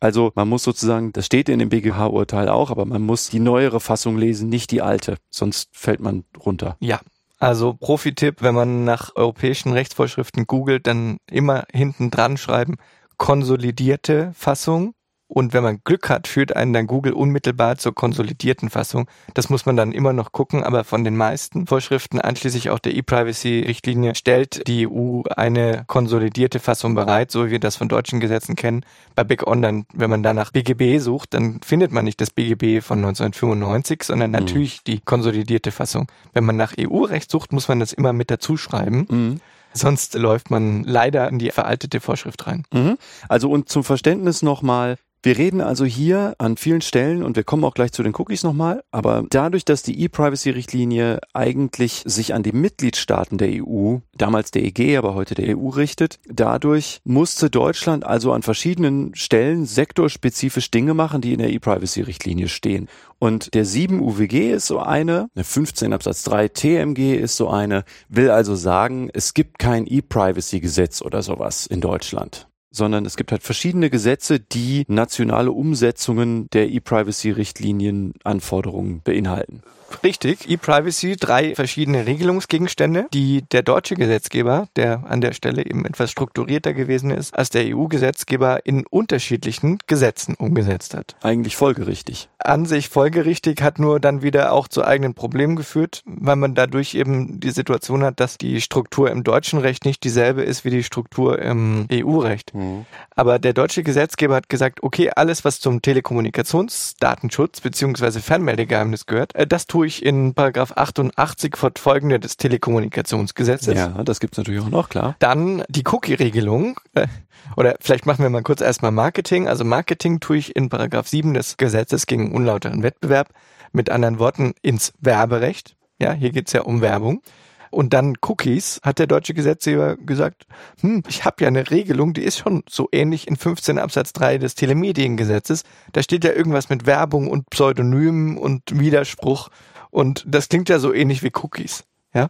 Also man muss sozusagen, das steht in dem BGH-Urteil auch, aber man muss die neuere Fassung lesen, nicht die alte, sonst fällt man runter. Ja. Also Profi-Tipp, wenn man nach europäischen Rechtsvorschriften googelt, dann immer hinten dran schreiben, konsolidierte Fassung. Und wenn man Glück hat, führt einen dann Google unmittelbar zur konsolidierten Fassung. Das muss man dann immer noch gucken, aber von den meisten Vorschriften, einschließlich auch der E-Privacy-Richtlinie, stellt die EU eine konsolidierte Fassung bereit, so wie wir das von deutschen Gesetzen kennen. Bei Big On, dann, wenn man da nach BGB sucht, dann findet man nicht das BGB von 1995, sondern natürlich die konsolidierte Fassung. Wenn man nach EU-Recht sucht, muss man das immer mit dazu schreiben. Mhm. Sonst läuft man leider in die veraltete Vorschrift rein. Mhm. Also und zum Verständnis nochmal, wir reden also hier an vielen Stellen und wir kommen auch gleich zu den Cookies nochmal, aber dadurch, dass die E-Privacy-Richtlinie eigentlich sich an die Mitgliedstaaten der EU, damals der EG, aber heute der EU richtet, dadurch musste Deutschland also an verschiedenen Stellen sektorspezifisch Dinge machen, die in der E-Privacy-Richtlinie stehen. Und der 7 UWG ist so eine, der 15 Absatz 3 TMG ist so eine, will also sagen, es gibt kein E-Privacy-Gesetz oder sowas in Deutschland sondern es gibt halt verschiedene Gesetze, die nationale Umsetzungen der E-Privacy-Richtlinien Anforderungen beinhalten. Richtig, E-Privacy, drei verschiedene Regelungsgegenstände, die der deutsche Gesetzgeber, der an der Stelle eben etwas strukturierter gewesen ist, als der EU-Gesetzgeber in unterschiedlichen Gesetzen umgesetzt hat. Eigentlich folgerichtig. An sich folgerichtig hat nur dann wieder auch zu eigenen Problemen geführt, weil man dadurch eben die Situation hat, dass die Struktur im deutschen Recht nicht dieselbe ist wie die Struktur im EU-Recht. Mhm. Aber der deutsche Gesetzgeber hat gesagt, okay, alles, was zum Telekommunikationsdatenschutz beziehungsweise Fernmeldegeheimnis gehört, äh, das tue ich in Paragraph 88 fortfolgende des Telekommunikationsgesetzes. Ja, das gibt's natürlich auch noch, klar. Dann die Cookie-Regelung. Äh, oder vielleicht machen wir mal kurz erstmal Marketing. Also Marketing tue ich in Paragraph 7 des Gesetzes gegen unlauteren Wettbewerb. Mit anderen Worten ins Werberecht. Ja, hier geht's ja um Werbung. Und dann Cookies hat der deutsche Gesetzgeber gesagt, hm, ich habe ja eine Regelung, die ist schon so ähnlich in 15 Absatz 3 des Telemediengesetzes. Da steht ja irgendwas mit Werbung und Pseudonymen und Widerspruch. Und das klingt ja so ähnlich wie Cookies. Ja.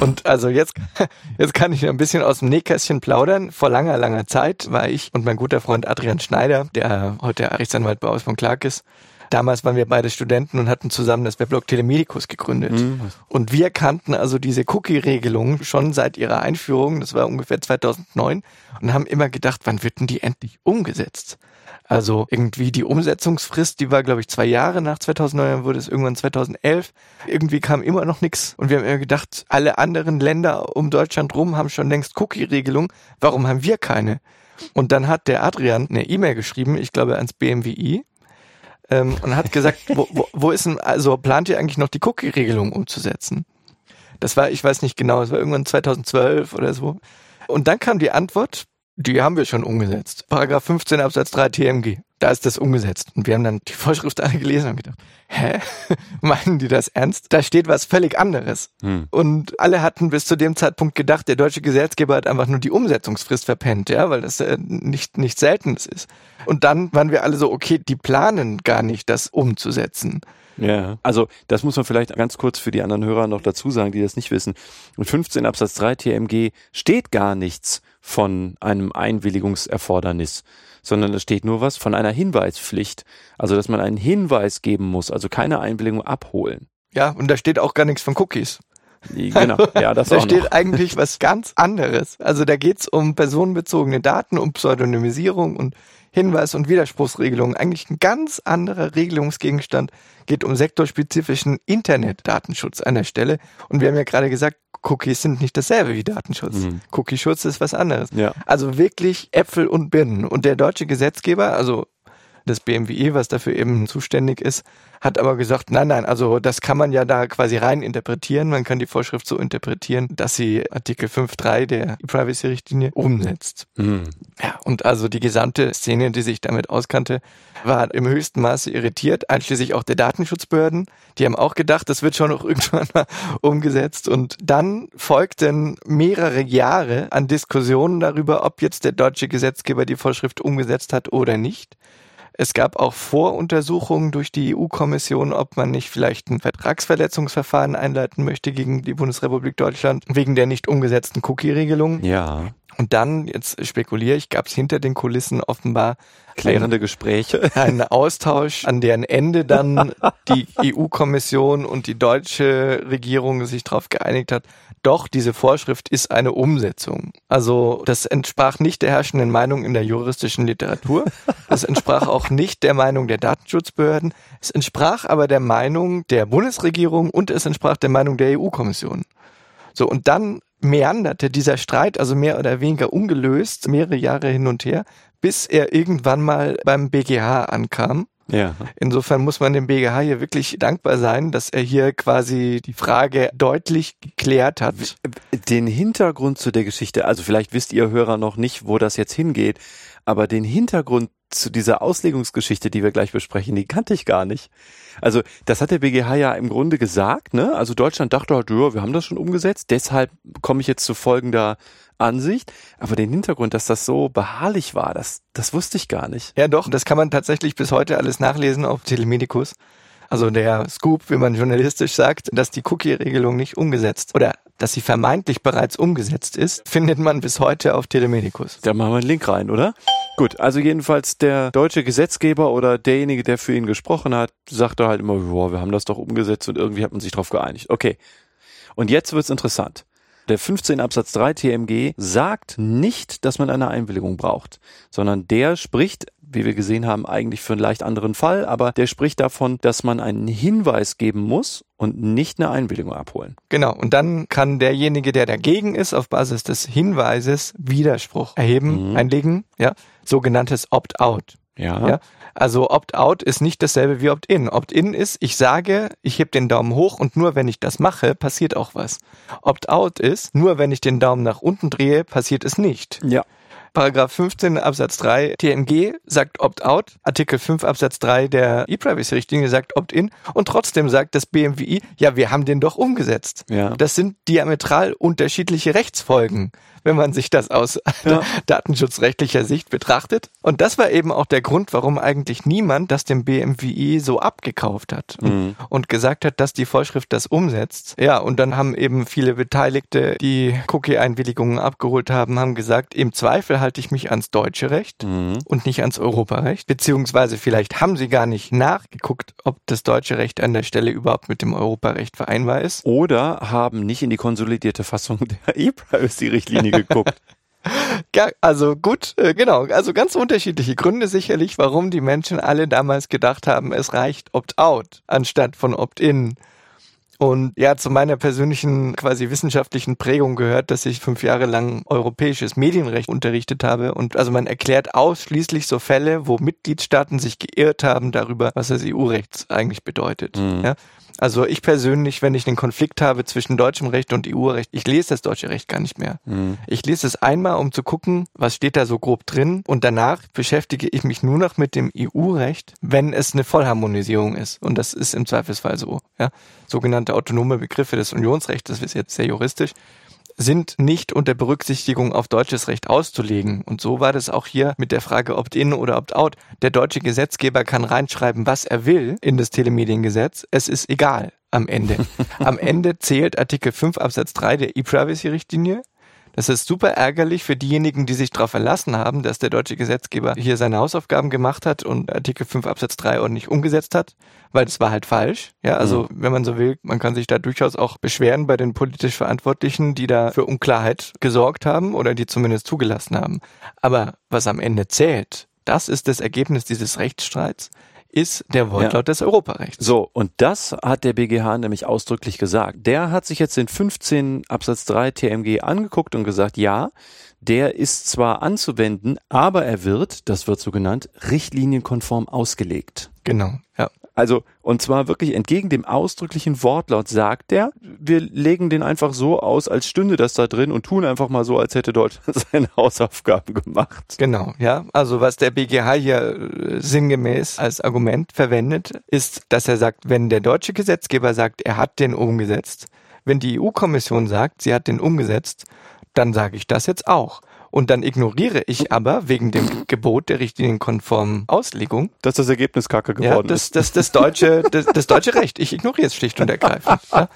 Und also jetzt, jetzt kann ich ein bisschen aus dem Nähkästchen plaudern. Vor langer, langer Zeit war ich und mein guter Freund Adrian Schneider, der heute Rechtsanwalt bei Aus von Clark ist, Damals waren wir beide Studenten und hatten zusammen das Weblog Telemedicus gegründet. Mhm. Und wir kannten also diese Cookie-Regelung schon seit ihrer Einführung, das war ungefähr 2009, und haben immer gedacht, wann wird denn die endlich umgesetzt? Also irgendwie die Umsetzungsfrist, die war glaube ich zwei Jahre nach 2009, dann wurde es irgendwann 2011. Irgendwie kam immer noch nichts und wir haben immer gedacht, alle anderen Länder um Deutschland rum haben schon längst Cookie-Regelung. Warum haben wir keine? Und dann hat der Adrian eine E-Mail geschrieben, ich glaube ans BMWI, ähm, und hat gesagt, wo, wo, wo ist denn, also plant ihr eigentlich noch die Cookie-Regelung umzusetzen? Das war, ich weiß nicht genau, es war irgendwann 2012 oder so. Und dann kam die Antwort, die haben wir schon umgesetzt. Paragraph 15 Absatz 3 TMG. Da ist das umgesetzt. Und wir haben dann die Vorschrift alle gelesen und gedacht, hä? Meinen die das ernst? Da steht was völlig anderes. Hm. Und alle hatten bis zu dem Zeitpunkt gedacht, der deutsche Gesetzgeber hat einfach nur die Umsetzungsfrist verpennt, ja, weil das äh, nicht, nicht Seltenes ist. Und dann waren wir alle so, okay, die planen gar nicht, das umzusetzen. Ja, also das muss man vielleicht ganz kurz für die anderen Hörer noch dazu sagen, die das nicht wissen. In 15 Absatz 3 TMG steht gar nichts von einem Einwilligungserfordernis, sondern es steht nur was von einer Hinweispflicht. Also, dass man einen Hinweis geben muss, also keine Einwilligung abholen. Ja, und da steht auch gar nichts von Cookies. Genau, ja, das Da steht noch. eigentlich was ganz anderes. Also da geht's um personenbezogene Daten, um Pseudonymisierung und Hinweis- und Widerspruchsregelungen. Eigentlich ein ganz anderer Regelungsgegenstand. Geht um sektorspezifischen Internetdatenschutz an der Stelle. Und wir haben ja gerade gesagt, Cookies sind nicht dasselbe wie Datenschutz. Mhm. Cookie-Schutz ist was anderes. Ja. Also wirklich Äpfel und Birnen. Und der deutsche Gesetzgeber, also das BMWI, was dafür eben zuständig ist, hat aber gesagt, nein, nein, also das kann man ja da quasi rein interpretieren. Man kann die Vorschrift so interpretieren, dass sie Artikel 5.3 der Privacy-Richtlinie umsetzt. Mhm. Ja, und also die gesamte Szene, die sich damit auskannte, war im höchsten Maße irritiert, einschließlich auch der Datenschutzbehörden. Die haben auch gedacht, das wird schon noch irgendwann mal umgesetzt. Und dann folgten mehrere Jahre an Diskussionen darüber, ob jetzt der deutsche Gesetzgeber die Vorschrift umgesetzt hat oder nicht. Es gab auch Voruntersuchungen durch die EU-Kommission, ob man nicht vielleicht ein Vertragsverletzungsverfahren einleiten möchte gegen die Bundesrepublik Deutschland wegen der nicht umgesetzten Cookie-Regelung. Ja, Und dann, jetzt spekuliere ich, gab es hinter den Kulissen offenbar klärende Gespräche. einen Austausch, an deren Ende dann die EU-Kommission und die deutsche Regierung sich darauf geeinigt hat, doch, diese Vorschrift ist eine Umsetzung. Also das entsprach nicht der herrschenden Meinung in der juristischen Literatur. Das entsprach auch nicht der Meinung der Datenschutzbehörden. Es entsprach aber der Meinung der Bundesregierung und es entsprach der Meinung der EU-Kommission. So, und dann meanderte dieser Streit, also mehr oder weniger ungelöst, mehrere Jahre hin und her, bis er irgendwann mal beim BGH ankam. Ja. Insofern muss man dem BGH hier wirklich dankbar sein, dass er hier quasi die Frage deutlich geklärt hat. Den Hintergrund zu der Geschichte, also vielleicht wisst ihr Hörer noch nicht, wo das jetzt hingeht, aber den Hintergrund zu dieser Auslegungsgeschichte, die wir gleich besprechen, die kannte ich gar nicht. Also das hat der BGH ja im Grunde gesagt, ne? Also Deutschland dachte halt, ja, wir haben das schon umgesetzt, deshalb komme ich jetzt zu folgender Ansicht. Aber den Hintergrund, dass das so beharrlich war, das, das wusste ich gar nicht. Ja, doch, das kann man tatsächlich bis heute alles nachlesen auf Telemedicus. also der Scoop, wie man journalistisch sagt, dass die Cookie-Regelung nicht umgesetzt oder dass sie vermeintlich bereits umgesetzt ist, findet man bis heute auf Telemedicus. Da machen wir einen Link rein, oder? Gut, also jedenfalls der deutsche Gesetzgeber oder derjenige, der für ihn gesprochen hat, sagte halt immer, boah, wir haben das doch umgesetzt und irgendwie hat man sich darauf geeinigt. Okay. Und jetzt wird's interessant. Der 15 Absatz 3 TMG sagt nicht, dass man eine Einwilligung braucht, sondern der spricht, wie wir gesehen haben, eigentlich für einen leicht anderen Fall, aber der spricht davon, dass man einen Hinweis geben muss und nicht eine Einwilligung abholen. Genau, und dann kann derjenige, der dagegen ist, auf Basis des Hinweises Widerspruch erheben, Mhm. einlegen, ja, sogenanntes Opt-out. Ja. Ja. Also Opt-out ist nicht dasselbe wie Opt-in. Opt-in ist, ich sage, ich heb den Daumen hoch und nur wenn ich das mache, passiert auch was. Opt-out ist, nur wenn ich den Daumen nach unten drehe, passiert es nicht. Ja. Paragraph 15 Absatz 3 TNG sagt Opt-out, Artikel 5 Absatz 3 der E-Privacy-Richtlinie sagt Opt-in und trotzdem sagt das BMWI, ja, wir haben den doch umgesetzt. Ja. Das sind diametral unterschiedliche Rechtsfolgen, wenn man sich das aus Ja. datenschutzrechtlicher Sicht betrachtet. Und das war eben auch der Grund, warum eigentlich niemand das dem BMWI so abgekauft hat und, Mhm. und gesagt hat, dass die Vorschrift das umsetzt. Ja, und dann haben eben viele Beteiligte, die Cookie-Einwilligungen abgeholt haben, haben gesagt, im Zweifel halte ich mich ans deutsche Recht Mhm. und nicht ans Europarecht. Beziehungsweise vielleicht haben sie gar nicht nachgeguckt, ob das deutsche Recht an der Stelle überhaupt mit dem Europarecht vereinbar ist. Oder haben nicht in die konsolidierte Fassung der E-Privacy-Richtlinie geguckt. Ja, also gut, äh, genau. Also ganz unterschiedliche Gründe sicherlich, warum die Menschen alle damals gedacht haben, es reicht Opt-out anstatt von Opt-in. Und ja, zu meiner persönlichen quasi wissenschaftlichen Prägung gehört, dass ich fünf Jahre lang europäisches Medienrecht unterrichtet habe. Und also man erklärt ausschließlich so Fälle, wo Mitgliedstaaten sich geirrt haben darüber, was das EU-Recht eigentlich bedeutet. Mhm. Ja? Also ich persönlich, wenn ich einen Konflikt habe zwischen deutschem Recht und EU-Recht, ich lese das deutsche Recht gar nicht mehr. Mhm. Ich lese es einmal, um zu gucken, was steht da so grob drin und danach beschäftige ich mich nur noch mit dem EU-Recht, wenn es eine Vollharmonisierung ist. Und das ist im Zweifelsfall so. Ja? Sogenannte autonome Begriffe des Unionsrechts, das ist jetzt sehr juristisch, sind nicht unter Berücksichtigung auf deutsches Recht auszulegen. Und so war das auch hier mit der Frage Opt-in oder Opt-out. Der deutsche Gesetzgeber kann reinschreiben, was er will in das Telemediengesetz. Es ist egal am Ende. am Ende zählt Artikel 5 Absatz 3 der E-Privacy-Richtlinie. Das ist super ärgerlich für diejenigen, die sich darauf verlassen haben, dass der deutsche Gesetzgeber hier seine Hausaufgaben gemacht hat und Artikel 5 Absatz 3 ordentlich umgesetzt hat, weil das war halt falsch. Ja, also wenn man so will, man kann sich da durchaus auch beschweren bei den politisch Verantwortlichen, die da für Unklarheit gesorgt haben oder die zumindest zugelassen haben. Aber was am Ende zählt, das ist das Ergebnis dieses Rechtsstreits, ist der Wortlaut des Europarechts. So, und das hat der BGH nämlich ausdrücklich gesagt. Der hat sich jetzt den 15 Absatz 3 TMG angeguckt und gesagt, ja, der ist zwar anzuwenden, aber er wird, das wird so genannt, richtlinienkonform ausgelegt. Genau, ja. Also, und zwar wirklich entgegen dem ausdrücklichen Wortlaut sagt er, wir legen den einfach so aus, als stünde das da drin und tun einfach mal so, als hätte Deutschland seine Hausaufgaben gemacht. Genau, ja. Also was der BGH hier äh, sinngemäß als Argument verwendet, ist, dass er sagt, wenn der deutsche Gesetzgeber sagt, er hat den umgesetzt, wenn die EU-Kommission sagt, sie hat den umgesetzt, dann sage ich das jetzt auch. Und dann ignoriere ich aber wegen dem Gebot der richtlinienkonformen Auslegung Dass das Ergebnis kacke ja, geworden das, ist. das, das, deutsche, das, das deutsche Recht. Ich ignoriere es schlicht und ergreifend. Ja.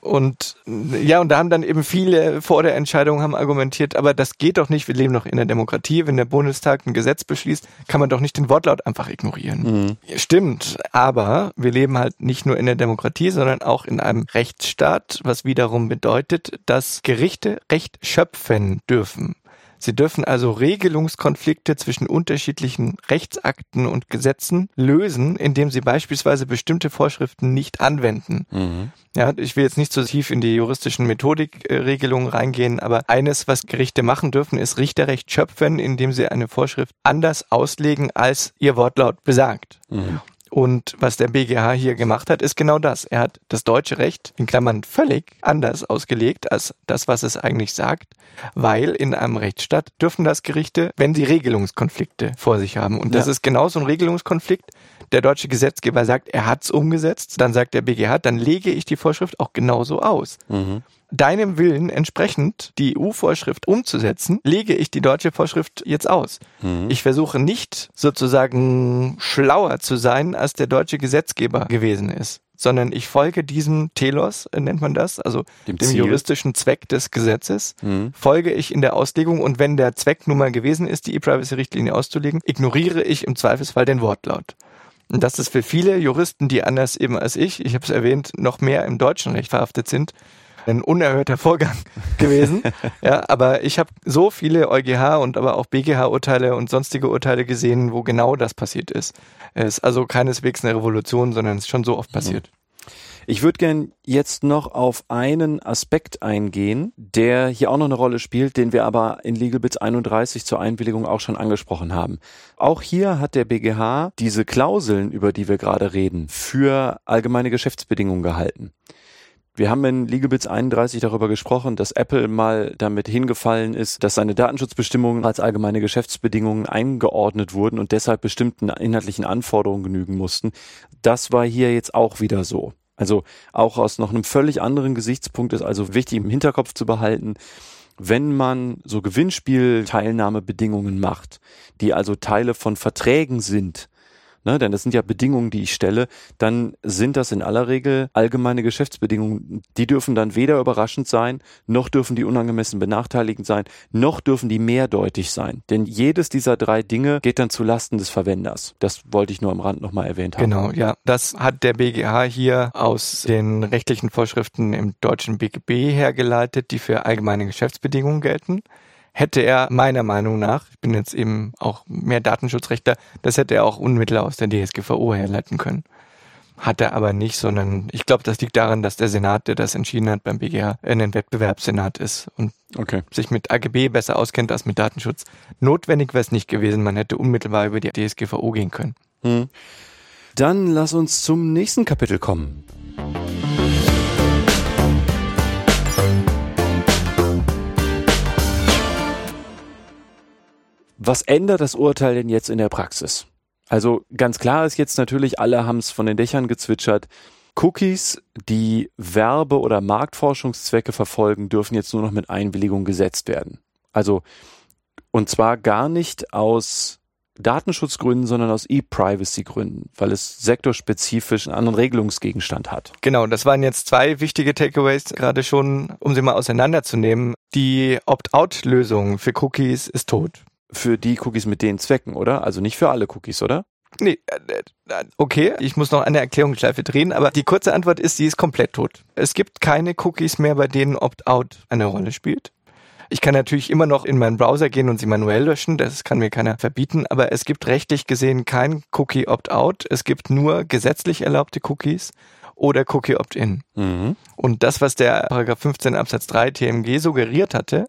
Und ja, und da haben dann eben viele vor der Entscheidung haben argumentiert, aber das geht doch nicht, wir leben doch in der Demokratie, wenn der Bundestag ein Gesetz beschließt, kann man doch nicht den Wortlaut einfach ignorieren. Mhm. Stimmt, aber wir leben halt nicht nur in der Demokratie, sondern auch in einem Rechtsstaat, was wiederum bedeutet, dass Gerichte Recht schöpfen dürfen. Sie dürfen also Regelungskonflikte zwischen unterschiedlichen Rechtsakten und Gesetzen lösen, indem sie beispielsweise bestimmte Vorschriften nicht anwenden. Mhm. Ja, ich will jetzt nicht so tief in die juristischen Methodikregelungen reingehen, aber eines, was Gerichte machen dürfen, ist Richterrecht schöpfen, indem sie eine Vorschrift anders auslegen, als ihr Wortlaut besagt. Mhm. Und was der BGH hier gemacht hat, ist genau das. Er hat das deutsche Recht in Klammern völlig anders ausgelegt als das, was es eigentlich sagt, weil in einem Rechtsstaat dürfen das Gerichte, wenn sie Regelungskonflikte vor sich haben. Und das Ja. ist genau so ein Regelungskonflikt. Der deutsche Gesetzgeber sagt, er hat's umgesetzt, dann sagt der BGH, dann lege ich die Vorschrift auch genauso aus. Mhm. Deinem Willen entsprechend die EU-Vorschrift umzusetzen, lege ich die deutsche Vorschrift jetzt aus. Mhm. Ich versuche nicht sozusagen schlauer zu sein, als der deutsche Gesetzgeber gewesen ist sondern ich folge diesem Telos, äh, nennt man das, also dem, dem juristischen Zweck des Gesetzes, mhm. folge ich in der Auslegung und wenn der Zweck nun mal gewesen ist, die E-Privacy-Richtlinie auszulegen, ignoriere ich im Zweifelsfall den Wortlaut. Und das ist für viele Juristen, die anders eben als ich, ich habe es erwähnt, noch mehr im deutschen Recht verhaftet sind, ein unerhörter Vorgang gewesen. ja, aber ich habe so viele EuGH und aber auch BGH-Urteile und sonstige Urteile gesehen, wo genau das passiert ist. Es ist also keineswegs eine Revolution, sondern es ist schon so oft mhm. passiert. Ich würde gern jetzt noch auf einen Aspekt eingehen, der hier auch noch eine Rolle spielt, den wir aber in Legal Bits 31 zur Einwilligung auch schon angesprochen haben. Auch hier hat der BGH diese Klauseln, über die wir gerade reden, für allgemeine Geschäftsbedingungen gehalten. Wir haben in LegalBits 31 darüber gesprochen, dass Apple mal damit hingefallen ist, dass seine Datenschutzbestimmungen als allgemeine Geschäftsbedingungen eingeordnet wurden und deshalb bestimmten inhaltlichen Anforderungen genügen mussten. Das war hier jetzt auch wieder so. Also auch aus noch einem völlig anderen Gesichtspunkt ist also wichtig im Hinterkopf zu behalten, wenn man so Gewinnspielteilnahmebedingungen macht, die also Teile von Verträgen sind, ne, denn das sind ja Bedingungen, die ich stelle, dann sind das in aller Regel allgemeine Geschäftsbedingungen. Die dürfen dann weder überraschend sein, noch dürfen die unangemessen benachteiligend sein, noch dürfen die mehrdeutig sein. Denn jedes dieser drei Dinge geht dann zu Lasten des Verwenders. Das wollte ich nur am Rand nochmal erwähnt haben. Genau, ja. Das hat der BGH hier aus den rechtlichen Vorschriften im deutschen BGB hergeleitet, die für allgemeine Geschäftsbedingungen gelten hätte er meiner Meinung nach, ich bin jetzt eben auch mehr Datenschutzrechter, das hätte er auch unmittelbar aus der DSGVO herleiten können. Hat er aber nicht, sondern ich glaube, das liegt daran, dass der Senat, der das entschieden hat beim BGH, ein Wettbewerbssenat ist und okay. sich mit AGB besser auskennt als mit Datenschutz. Notwendig wäre es nicht gewesen, man hätte unmittelbar über die DSGVO gehen können. Hm. Dann lass uns zum nächsten Kapitel kommen. Was ändert das Urteil denn jetzt in der Praxis? Also ganz klar ist jetzt natürlich, alle haben es von den Dächern gezwitschert. Cookies, die Werbe- oder Marktforschungszwecke verfolgen, dürfen jetzt nur noch mit Einwilligung gesetzt werden. Also, und zwar gar nicht aus Datenschutzgründen, sondern aus E-Privacy-Gründen, weil es sektorspezifisch einen anderen Regelungsgegenstand hat. Genau, das waren jetzt zwei wichtige Takeaways gerade schon, um sie mal auseinanderzunehmen. Die Opt-out-Lösung für Cookies ist tot für die Cookies mit den Zwecken, oder? Also nicht für alle Cookies, oder? Nee, äh, äh, okay, ich muss noch eine Erklärungsschleife drehen, aber die kurze Antwort ist, sie ist komplett tot. Es gibt keine Cookies mehr, bei denen Opt-out eine Rolle spielt. Ich kann natürlich immer noch in meinen Browser gehen und sie manuell löschen, das kann mir keiner verbieten, aber es gibt rechtlich gesehen kein Cookie Opt-out, es gibt nur gesetzlich erlaubte Cookies oder Cookie Opt-in. Mhm. Und das, was der Paragraph 15 Absatz 3 TMG suggeriert hatte,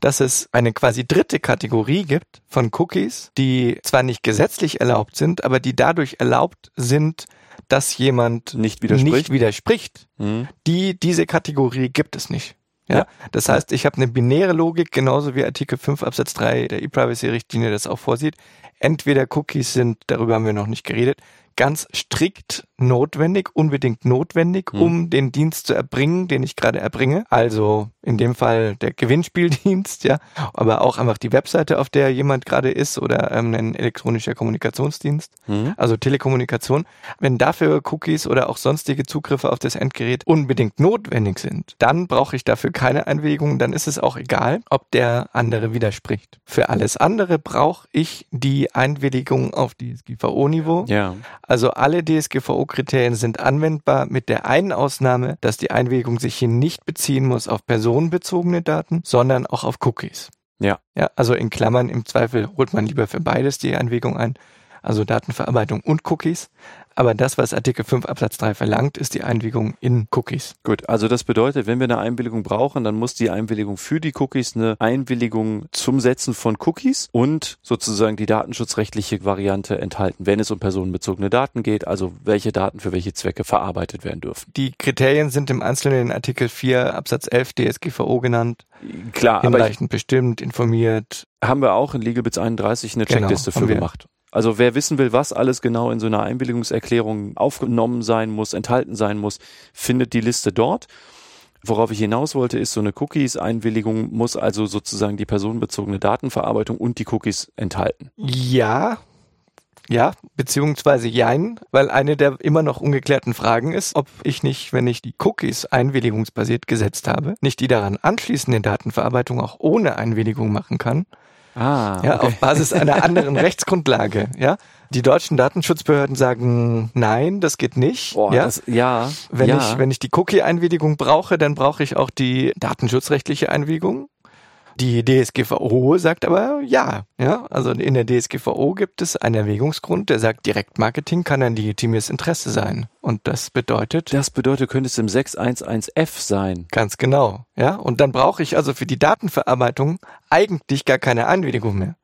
dass es eine quasi dritte Kategorie gibt von Cookies, die zwar nicht gesetzlich erlaubt sind, aber die dadurch erlaubt sind, dass jemand nicht widerspricht. Nicht widerspricht. Mhm. Die, diese Kategorie gibt es nicht. Ja, ja. das heißt, ich habe eine binäre Logik, genauso wie Artikel 5 Absatz 3 der E-Privacy-Richtlinie das auch vorsieht. Entweder Cookies sind, darüber haben wir noch nicht geredet, ganz strikt notwendig, unbedingt notwendig, hm. um den Dienst zu erbringen, den ich gerade erbringe. Also in dem Fall der Gewinnspieldienst, ja, aber auch einfach die Webseite, auf der jemand gerade ist oder ähm, ein elektronischer Kommunikationsdienst, hm. also Telekommunikation. Wenn dafür Cookies oder auch sonstige Zugriffe auf das Endgerät unbedingt notwendig sind, dann brauche ich dafür keine Einwilligung, dann ist es auch egal, ob der andere widerspricht. Für alles andere brauche ich die Einwilligung auf DSGVO-Niveau. Ja. Also alle DSGVO-Kriterien sind anwendbar mit der einen Ausnahme, dass die Einwilligung sich hier nicht beziehen muss auf personenbezogene Daten, sondern auch auf Cookies. Ja. Ja, also in Klammern im Zweifel holt man lieber für beides die Einwilligung ein, also Datenverarbeitung und Cookies. Aber das, was Artikel 5 Absatz 3 verlangt, ist die Einwilligung in Cookies. Gut, also das bedeutet, wenn wir eine Einwilligung brauchen, dann muss die Einwilligung für die Cookies eine Einwilligung zum Setzen von Cookies und sozusagen die datenschutzrechtliche Variante enthalten, wenn es um personenbezogene Daten geht, also welche Daten für welche Zwecke verarbeitet werden dürfen. Die Kriterien sind im Einzelnen in Artikel 4 Absatz 11 DSGVO genannt. Klar, Hinreichend bestimmt, informiert. Haben wir auch in LegalBits 31 eine genau, Checkliste für gemacht. Also wer wissen will, was alles genau in so einer Einwilligungserklärung aufgenommen sein muss, enthalten sein muss, findet die Liste dort. Worauf ich hinaus wollte, ist so eine Cookies-Einwilligung muss also sozusagen die personenbezogene Datenverarbeitung und die Cookies enthalten. Ja, ja, beziehungsweise jein, weil eine der immer noch ungeklärten Fragen ist, ob ich nicht, wenn ich die Cookies einwilligungsbasiert gesetzt habe, nicht die daran anschließende Datenverarbeitung auch ohne Einwilligung machen kann. Ah, ja, auf Basis einer anderen Rechtsgrundlage, ja. Die deutschen Datenschutzbehörden sagen, nein, das geht nicht. Boah, ja, das, ja. wenn ja. ich wenn ich die Cookie-Einwilligung brauche, dann brauche ich auch die datenschutzrechtliche Einwilligung. Die DSGVO sagt aber ja, ja. Also in der DSGVO gibt es einen Erwägungsgrund, der sagt, Direktmarketing kann ein legitimes Interesse sein. Und das bedeutet. Das bedeutet, könnte es im 611F sein. Ganz genau, ja. Und dann brauche ich also für die Datenverarbeitung eigentlich gar keine Einwilligung mehr.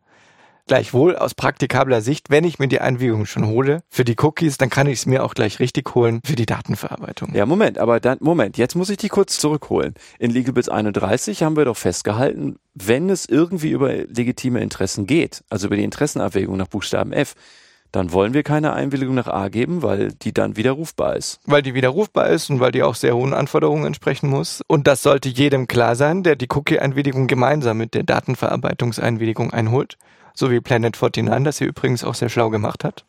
Gleichwohl aus praktikabler Sicht, wenn ich mir die Einwilligung schon hole für die Cookies, dann kann ich es mir auch gleich richtig holen für die Datenverarbeitung. Ja, Moment, aber dann, Moment, jetzt muss ich die kurz zurückholen. In Legalbits 31 haben wir doch festgehalten, wenn es irgendwie über legitime Interessen geht, also über die Interessenabwägung nach Buchstaben F, dann wollen wir keine Einwilligung nach A geben, weil die dann widerrufbar ist. Weil die widerrufbar ist und weil die auch sehr hohen Anforderungen entsprechen muss. Und das sollte jedem klar sein, der die Cookie-Einwilligung gemeinsam mit der Datenverarbeitungseinwilligung einholt so wie Planet 49 das hier übrigens auch sehr schlau gemacht hat,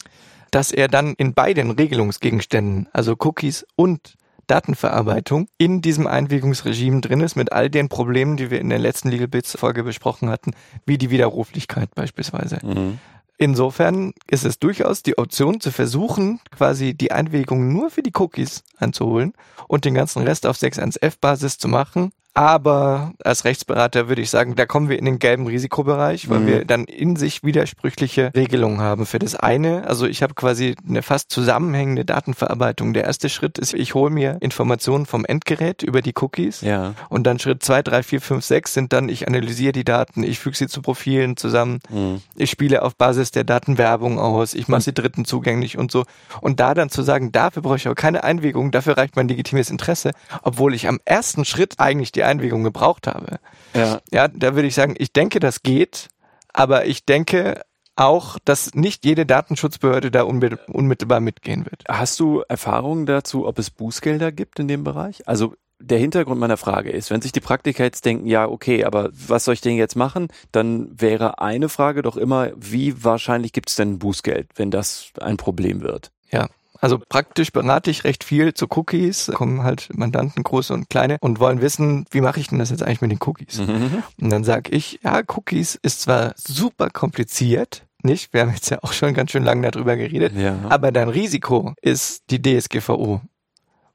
dass er dann in beiden Regelungsgegenständen, also Cookies und Datenverarbeitung, in diesem Einwilligungsregime drin ist mit all den Problemen, die wir in der letzten Legal Bits Folge besprochen hatten, wie die Widerruflichkeit beispielsweise. Mhm. Insofern ist es durchaus die Option zu versuchen, quasi die Einwilligung nur für die Cookies anzuholen und den ganzen Rest auf 6.1f-Basis zu machen, aber als Rechtsberater würde ich sagen, da kommen wir in den gelben Risikobereich, weil mhm. wir dann in sich widersprüchliche Regelungen haben. Für das eine, also ich habe quasi eine fast zusammenhängende Datenverarbeitung. Der erste Schritt ist, ich hole mir Informationen vom Endgerät über die Cookies. Ja. Und dann Schritt zwei, drei, vier, fünf, sechs sind dann, ich analysiere die Daten, ich füge sie zu Profilen zusammen, mhm. ich spiele auf Basis der Daten Werbung aus, ich mache sie Dritten zugänglich und so. Und da dann zu sagen, dafür brauche ich aber keine Einwilligung, dafür reicht mein legitimes Interesse, obwohl ich am ersten Schritt eigentlich die die Einwilligung gebraucht habe. Ja. ja, da würde ich sagen, ich denke, das geht, aber ich denke auch, dass nicht jede Datenschutzbehörde da unmittelbar mitgehen wird. Hast du Erfahrungen dazu, ob es Bußgelder gibt in dem Bereich? Also der Hintergrund meiner Frage ist, wenn sich die Praktiker jetzt denken, ja, okay, aber was soll ich denn jetzt machen? Dann wäre eine Frage doch immer, wie wahrscheinlich gibt es denn Bußgeld, wenn das ein Problem wird? Ja, also praktisch berate ich recht viel zu Cookies, kommen halt Mandanten, große und kleine, und wollen wissen, wie mache ich denn das jetzt eigentlich mit den Cookies? Mhm. Und dann sage ich, ja, Cookies ist zwar super kompliziert, nicht? Wir haben jetzt ja auch schon ganz schön lange darüber geredet, ja. aber dein Risiko ist die DSGVO.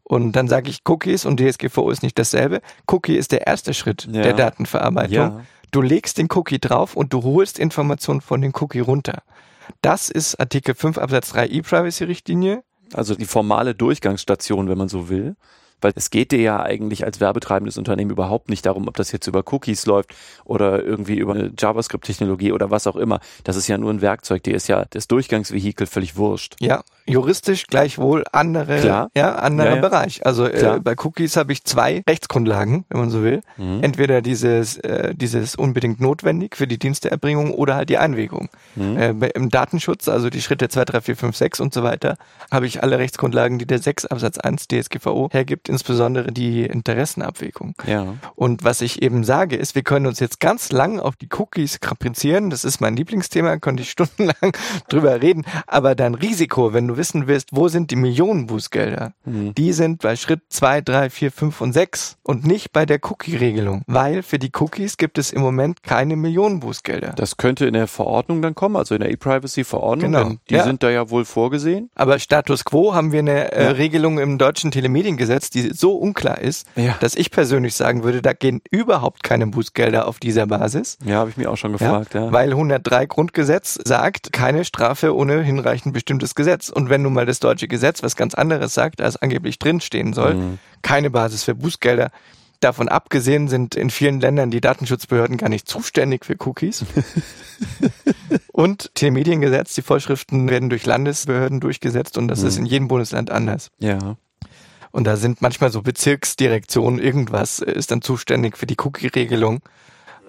Und dann sage ich, Cookies und DSGVO ist nicht dasselbe. Cookie ist der erste Schritt ja. der Datenverarbeitung. Ja. Du legst den Cookie drauf und du holst Informationen von den Cookie runter. Das ist Artikel 5 Absatz 3 E-Privacy-Richtlinie. Also die formale Durchgangsstation, wenn man so will. Weil es geht dir ja eigentlich als werbetreibendes Unternehmen überhaupt nicht darum, ob das jetzt über Cookies läuft oder irgendwie über eine JavaScript-Technologie oder was auch immer. Das ist ja nur ein Werkzeug, dir ist ja das Durchgangsvehikel völlig wurscht. Ja, juristisch gleichwohl andere, Klar. ja, anderer Ja, ja. Bereich. Also äh, bei Cookies habe ich zwei Rechtsgrundlagen, wenn man so will. Mhm. Entweder dieses, äh, dieses unbedingt notwendig für die Diensteerbringung oder halt die Einwilligung. Mhm. Äh, Im Datenschutz, also die Schritte 2, 3, 4, 5, 6 und so weiter, habe ich alle Rechtsgrundlagen, die der 6 Absatz 1 DSGVO hergibt, insbesondere die Interessenabwägung. Ja. Und was ich eben sage, ist, wir können uns jetzt ganz lang auf die Cookies kaprizieren. Das ist mein Lieblingsthema, könnte ich stundenlang drüber reden. Aber dein Risiko, wenn du wissen willst, wo sind die Millionen Bußgelder, Mhm. die sind bei Schritt zwei, drei, vier, fünf und sechs und nicht bei der Cookie-Regelung. Weil für die Cookies gibt es im Moment keine Millionen Bußgelder. Das könnte in der Verordnung dann kommen, also in der E-Privacy-Verordnung. Genau. Die Ja. sind da ja wohl vorgesehen. Aber Status quo haben wir eine äh, Ja. Regelung im deutschen Telemediengesetz, die so unklar ist, Ja. dass ich persönlich sagen würde, da gehen überhaupt keine Bußgelder auf dieser Basis. Ja, habe ich mir auch schon gefragt, ja. Weil 103 Grundgesetz sagt, keine Strafe ohne hinreichend bestimmtes Gesetz. Und wenn nun mal das deutsche Gesetz was ganz anderes sagt, als angeblich drinstehen soll, Mhm. keine Basis für Bußgelder. Davon abgesehen sind in vielen Ländern die Datenschutzbehörden gar nicht zuständig für Cookies. und Telemediengesetz, die Vorschriften werden durch Landesbehörden durchgesetzt und das Mhm. ist in jedem Bundesland anders. ja. Und da sind manchmal so Bezirksdirektionen, irgendwas ist dann zuständig für die Cookie-Regelung.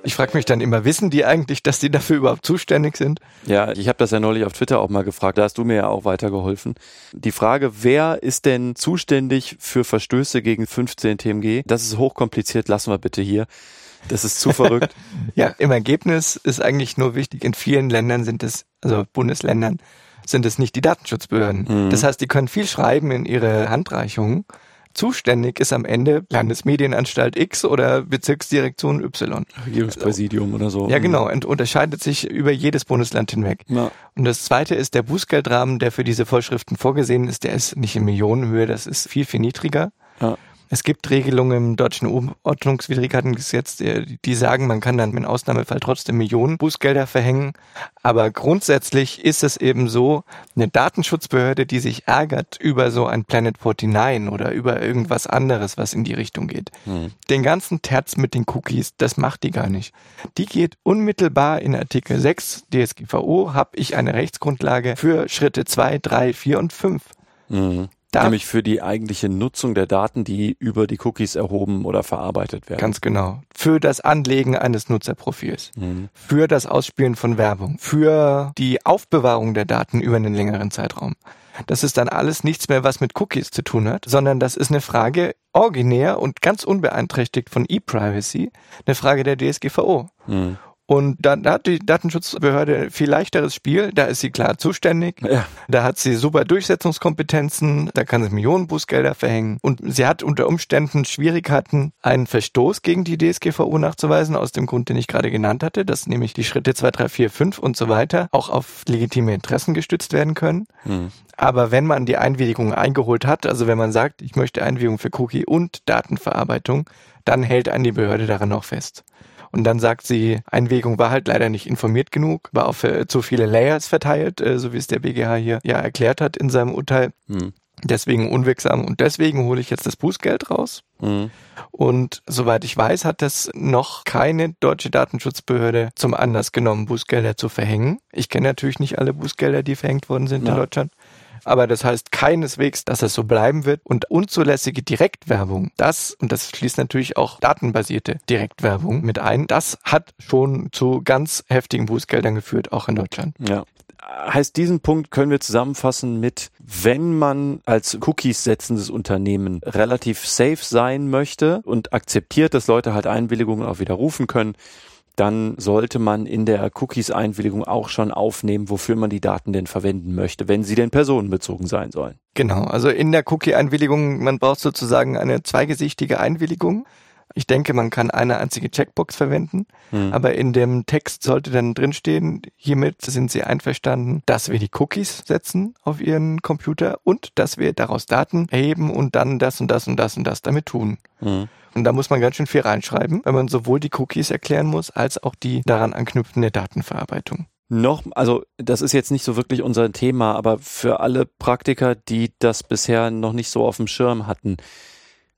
Ich frage mich dann immer, wissen die eigentlich, dass die dafür überhaupt zuständig sind? Ja, ich habe das ja neulich auf Twitter auch mal gefragt, da hast du mir ja auch weitergeholfen. Die Frage, wer ist denn zuständig für Verstöße gegen 15 TMG? Das ist hochkompliziert, lassen wir bitte hier. Das ist zu verrückt. ja, im Ergebnis ist eigentlich nur wichtig, in vielen Ländern sind es, also Bundesländern, sind es nicht die Datenschutzbehörden. Mhm. Das heißt, die können viel schreiben in ihre Handreichungen zuständig ist am Ende Landesmedienanstalt X oder Bezirksdirektion Y. Regierungspräsidium oder so. Ja, genau. Und unterscheidet sich über jedes Bundesland hinweg. Ja. Und das zweite ist der Bußgeldrahmen, der für diese Vorschriften vorgesehen ist. Der ist nicht in Millionenhöhe, das ist viel, viel niedriger. Ja. Es gibt Regelungen im deutschen Ordnungswidrigkeitengesetz, die sagen, man kann dann im Ausnahmefall trotzdem Millionen Bußgelder verhängen. Aber grundsätzlich ist es eben so, eine Datenschutzbehörde, die sich ärgert über so ein Planet 49 oder über irgendwas anderes, was in die Richtung geht. Hm. Den ganzen Terz mit den Cookies, das macht die gar nicht. Die geht unmittelbar in Artikel 6 DSGVO, habe ich eine Rechtsgrundlage für Schritte 2, 3, 4 und 5. Mhm. Da Nämlich für die eigentliche Nutzung der Daten, die über die Cookies erhoben oder verarbeitet werden. Ganz genau. Für das Anlegen eines Nutzerprofils. Mhm. Für das Ausspielen von Werbung. Für die Aufbewahrung der Daten über einen längeren Zeitraum. Das ist dann alles nichts mehr, was mit Cookies zu tun hat, sondern das ist eine Frage originär und ganz unbeeinträchtigt von E-Privacy, eine Frage der DSGVO. Mhm. Und da, da hat die Datenschutzbehörde viel leichteres Spiel. Da ist sie klar zuständig. Ja. Da hat sie super Durchsetzungskompetenzen. Da kann sie Millionen Bußgelder verhängen. Und sie hat unter Umständen Schwierigkeiten, einen Verstoß gegen die DSGVO nachzuweisen, aus dem Grund, den ich gerade genannt hatte, dass nämlich die Schritte 2, 3, 4, 5 und so weiter auch auf legitime Interessen gestützt werden können. Mhm. Aber wenn man die Einwilligung eingeholt hat, also wenn man sagt, ich möchte Einwilligung für Cookie und Datenverarbeitung, dann hält einen die Behörde daran auch fest. Und dann sagt sie, Einwägung war halt leider nicht informiert genug, war auf äh, zu viele Layers verteilt, äh, so wie es der BGH hier ja erklärt hat in seinem Urteil. Hm. Deswegen unwirksam und deswegen hole ich jetzt das Bußgeld raus. Mhm. Und soweit ich weiß, hat das noch keine deutsche Datenschutzbehörde zum Anlass genommen, Bußgelder zu verhängen. Ich kenne natürlich nicht alle Bußgelder, die verhängt worden sind ja. in Deutschland. Aber das heißt keineswegs, dass es so bleiben wird. Und unzulässige Direktwerbung, das, und das schließt natürlich auch datenbasierte Direktwerbung mit ein, das hat schon zu ganz heftigen Bußgeldern geführt, auch in Deutschland. Ja heißt, diesen Punkt können wir zusammenfassen mit, wenn man als Cookies setzendes Unternehmen relativ safe sein möchte und akzeptiert, dass Leute halt Einwilligungen auch widerrufen können, dann sollte man in der Cookies-Einwilligung auch schon aufnehmen, wofür man die Daten denn verwenden möchte, wenn sie denn personenbezogen sein sollen. Genau, also in der Cookie-Einwilligung, man braucht sozusagen eine zweigesichtige Einwilligung. Ich denke, man kann eine einzige Checkbox verwenden, hm. aber in dem Text sollte dann drinstehen, hiermit sind Sie einverstanden, dass wir die Cookies setzen auf Ihren Computer und dass wir daraus Daten erheben und dann das und das und das und das damit tun. Hm. Und da muss man ganz schön viel reinschreiben, wenn man sowohl die Cookies erklären muss, als auch die daran anknüpfende Datenverarbeitung. Noch, also das ist jetzt nicht so wirklich unser Thema, aber für alle Praktiker, die das bisher noch nicht so auf dem Schirm hatten,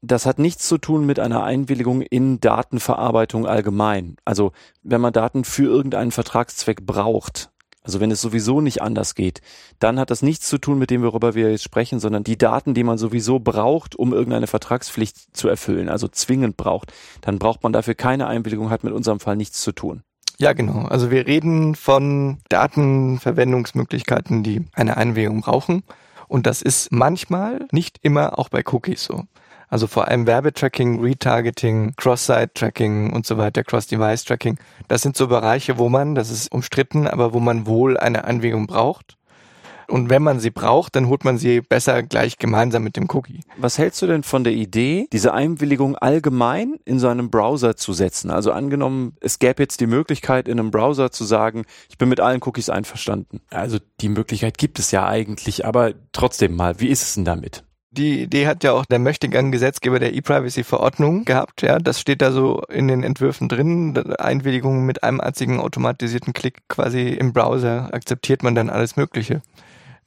das hat nichts zu tun mit einer Einwilligung in Datenverarbeitung allgemein. Also wenn man Daten für irgendeinen Vertragszweck braucht, also wenn es sowieso nicht anders geht, dann hat das nichts zu tun mit dem, worüber wir jetzt sprechen, sondern die Daten, die man sowieso braucht, um irgendeine Vertragspflicht zu erfüllen, also zwingend braucht, dann braucht man dafür keine Einwilligung, hat mit unserem Fall nichts zu tun. Ja, genau. Also wir reden von Datenverwendungsmöglichkeiten, die eine Einwilligung brauchen. Und das ist manchmal, nicht immer auch bei Cookies so. Also vor allem Werbetracking, Retargeting, Cross-Site-Tracking und so weiter, Cross-Device-Tracking. Das sind so Bereiche, wo man, das ist umstritten, aber wo man wohl eine Anwägung braucht. Und wenn man sie braucht, dann holt man sie besser gleich gemeinsam mit dem Cookie. Was hältst du denn von der Idee, diese Einwilligung allgemein in so einem Browser zu setzen? Also angenommen, es gäbe jetzt die Möglichkeit, in einem Browser zu sagen, ich bin mit allen Cookies einverstanden. Also die Möglichkeit gibt es ja eigentlich, aber trotzdem mal, wie ist es denn damit? Die Idee hat ja auch der möchtegern Gesetzgeber der E-Privacy-Verordnung gehabt. Ja, das steht da so in den Entwürfen drin. Einwilligungen mit einem einzigen automatisierten Klick quasi im Browser akzeptiert man dann alles Mögliche.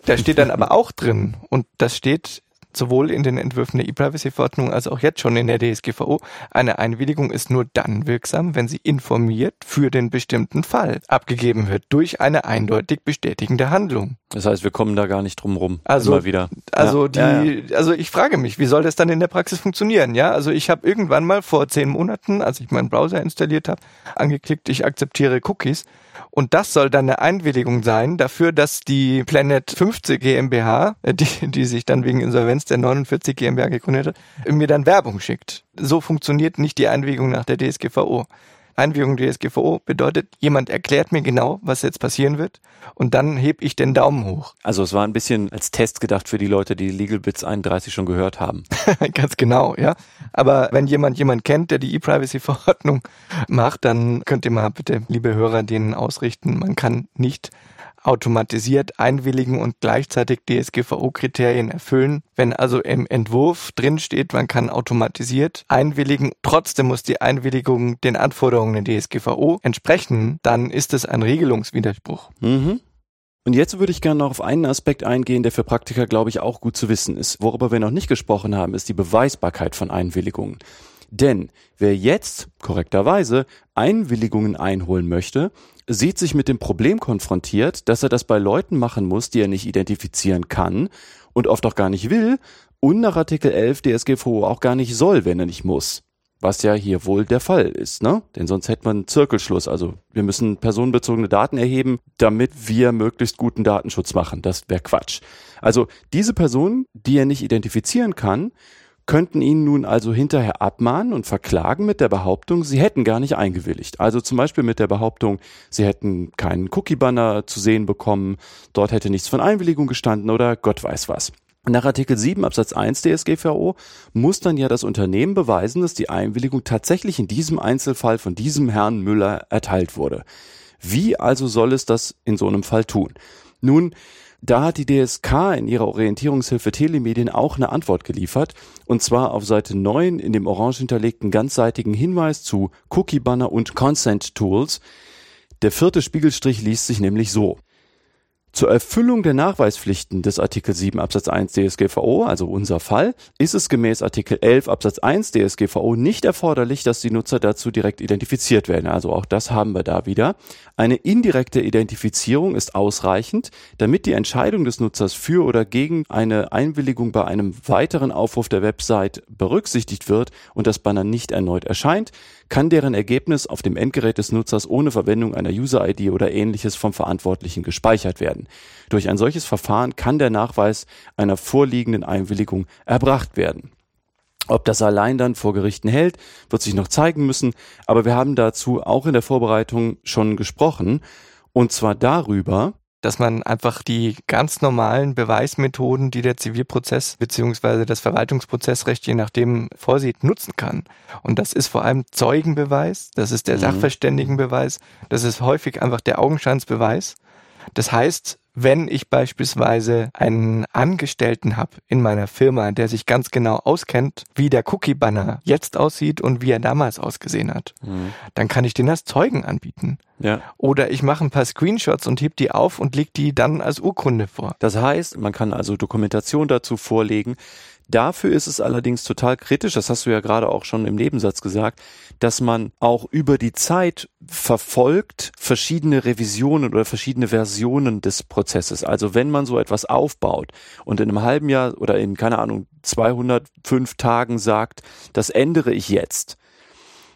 Da steht dann aber auch drin und das steht sowohl in den Entwürfen der E-Privacy-Verordnung als auch jetzt schon in der DSGVO, eine Einwilligung ist nur dann wirksam, wenn sie informiert für den bestimmten Fall abgegeben wird durch eine eindeutig bestätigende Handlung. Das heißt, wir kommen da gar nicht drum rum. Also, immer wieder. Also Ja, die, ja, ja. also ich frage mich, wie soll das dann in der Praxis funktionieren? Ja, also ich habe irgendwann mal vor zehn Monaten, als ich meinen Browser installiert habe, angeklickt, ich akzeptiere Cookies. Und das soll dann eine Einwilligung sein dafür, dass die Planet 50 GmbH, äh, die, die sich dann wegen Insolvenz der 49 GmbH gegründet hat, mir dann Werbung schickt. So funktioniert nicht die Einwilligung nach der DSGVO. Einwilligung DSGVO bedeutet, jemand erklärt mir genau, was jetzt passieren wird und dann heb ich den Daumen hoch. Also es war ein bisschen als Test gedacht für die Leute, die Legal Bits 31 schon gehört haben. Ganz genau, ja. Aber wenn jemand jemand kennt, der die E-Privacy-Verordnung macht, dann könnt ihr mal bitte, liebe Hörer, denen ausrichten, man kann nicht automatisiert einwilligen und gleichzeitig DSGVO-Kriterien erfüllen. Wenn also im Entwurf drin steht, man kann automatisiert einwilligen, trotzdem muss die Einwilligung den Anforderungen der DSGVO entsprechen, dann ist es ein Regelungswiderspruch. Mhm. Und jetzt würde ich gerne noch auf einen Aspekt eingehen, der für Praktiker, glaube ich, auch gut zu wissen ist. Worüber wir noch nicht gesprochen haben, ist die Beweisbarkeit von Einwilligungen. Denn wer jetzt korrekterweise Einwilligungen einholen möchte, sieht sich mit dem Problem konfrontiert, dass er das bei Leuten machen muss, die er nicht identifizieren kann und oft auch gar nicht will und nach Artikel 11 DSGVO auch gar nicht soll, wenn er nicht muss. Was ja hier wohl der Fall ist, ne? Denn sonst hätte man einen Zirkelschluss. Also wir müssen personenbezogene Daten erheben, damit wir möglichst guten Datenschutz machen. Das wäre Quatsch. Also diese Personen, die er nicht identifizieren kann, könnten ihn nun also hinterher abmahnen und verklagen mit der Behauptung, sie hätten gar nicht eingewilligt. Also zum Beispiel mit der Behauptung, sie hätten keinen Cookie-Banner zu sehen bekommen, dort hätte nichts von Einwilligung gestanden oder Gott weiß was. Nach Artikel 7 Absatz 1 DSGVO muss dann ja das Unternehmen beweisen, dass die Einwilligung tatsächlich in diesem Einzelfall von diesem Herrn Müller erteilt wurde. Wie also soll es das in so einem Fall tun? Nun, da hat die DSK in ihrer Orientierungshilfe Telemedien auch eine Antwort geliefert, und zwar auf Seite 9 in dem orange hinterlegten ganzseitigen Hinweis zu Cookie Banner und Consent Tools. Der vierte Spiegelstrich liest sich nämlich so. Zur Erfüllung der Nachweispflichten des Artikel 7 Absatz 1 DSGVO, also unser Fall, ist es gemäß Artikel 11 Absatz 1 DSGVO nicht erforderlich, dass die Nutzer dazu direkt identifiziert werden. Also auch das haben wir da wieder. Eine indirekte Identifizierung ist ausreichend, damit die Entscheidung des Nutzers für oder gegen eine Einwilligung bei einem weiteren Aufruf der Website berücksichtigt wird und das Banner nicht erneut erscheint, kann deren Ergebnis auf dem Endgerät des Nutzers ohne Verwendung einer User-ID oder ähnliches vom Verantwortlichen gespeichert werden. Durch ein solches Verfahren kann der Nachweis einer vorliegenden Einwilligung erbracht werden. Ob das allein dann vor Gerichten hält, wird sich noch zeigen müssen, aber wir haben dazu auch in der Vorbereitung schon gesprochen, und zwar darüber, dass man einfach die ganz normalen Beweismethoden, die der Zivilprozess beziehungsweise das Verwaltungsprozessrecht je nachdem vorsieht, nutzen kann. Und das ist vor allem Zeugenbeweis, das ist der Mhm. Sachverständigenbeweis, das ist häufig einfach der Augenscheinsbeweis. Das heißt, wenn ich beispielsweise einen Angestellten habe in meiner Firma, der sich ganz genau auskennt, wie der Cookie-Banner jetzt aussieht und wie er damals ausgesehen hat, dann kann ich den als Zeugen anbieten. ja, Oder ich mache ein paar Screenshots und heb die auf und leg die dann als Urkunde vor. Das heißt, man kann also Dokumentation dazu vorlegen. Dafür ist es allerdings total kritisch, das hast du ja gerade auch schon im Nebensatz gesagt, dass man auch über die Zeit verfolgt verschiedene Revisionen oder verschiedene Versionen des Prozesses. Also wenn man so etwas aufbaut und in einem halben Jahr oder in, keine Ahnung, 205 Tagen sagt, das ändere ich jetzt,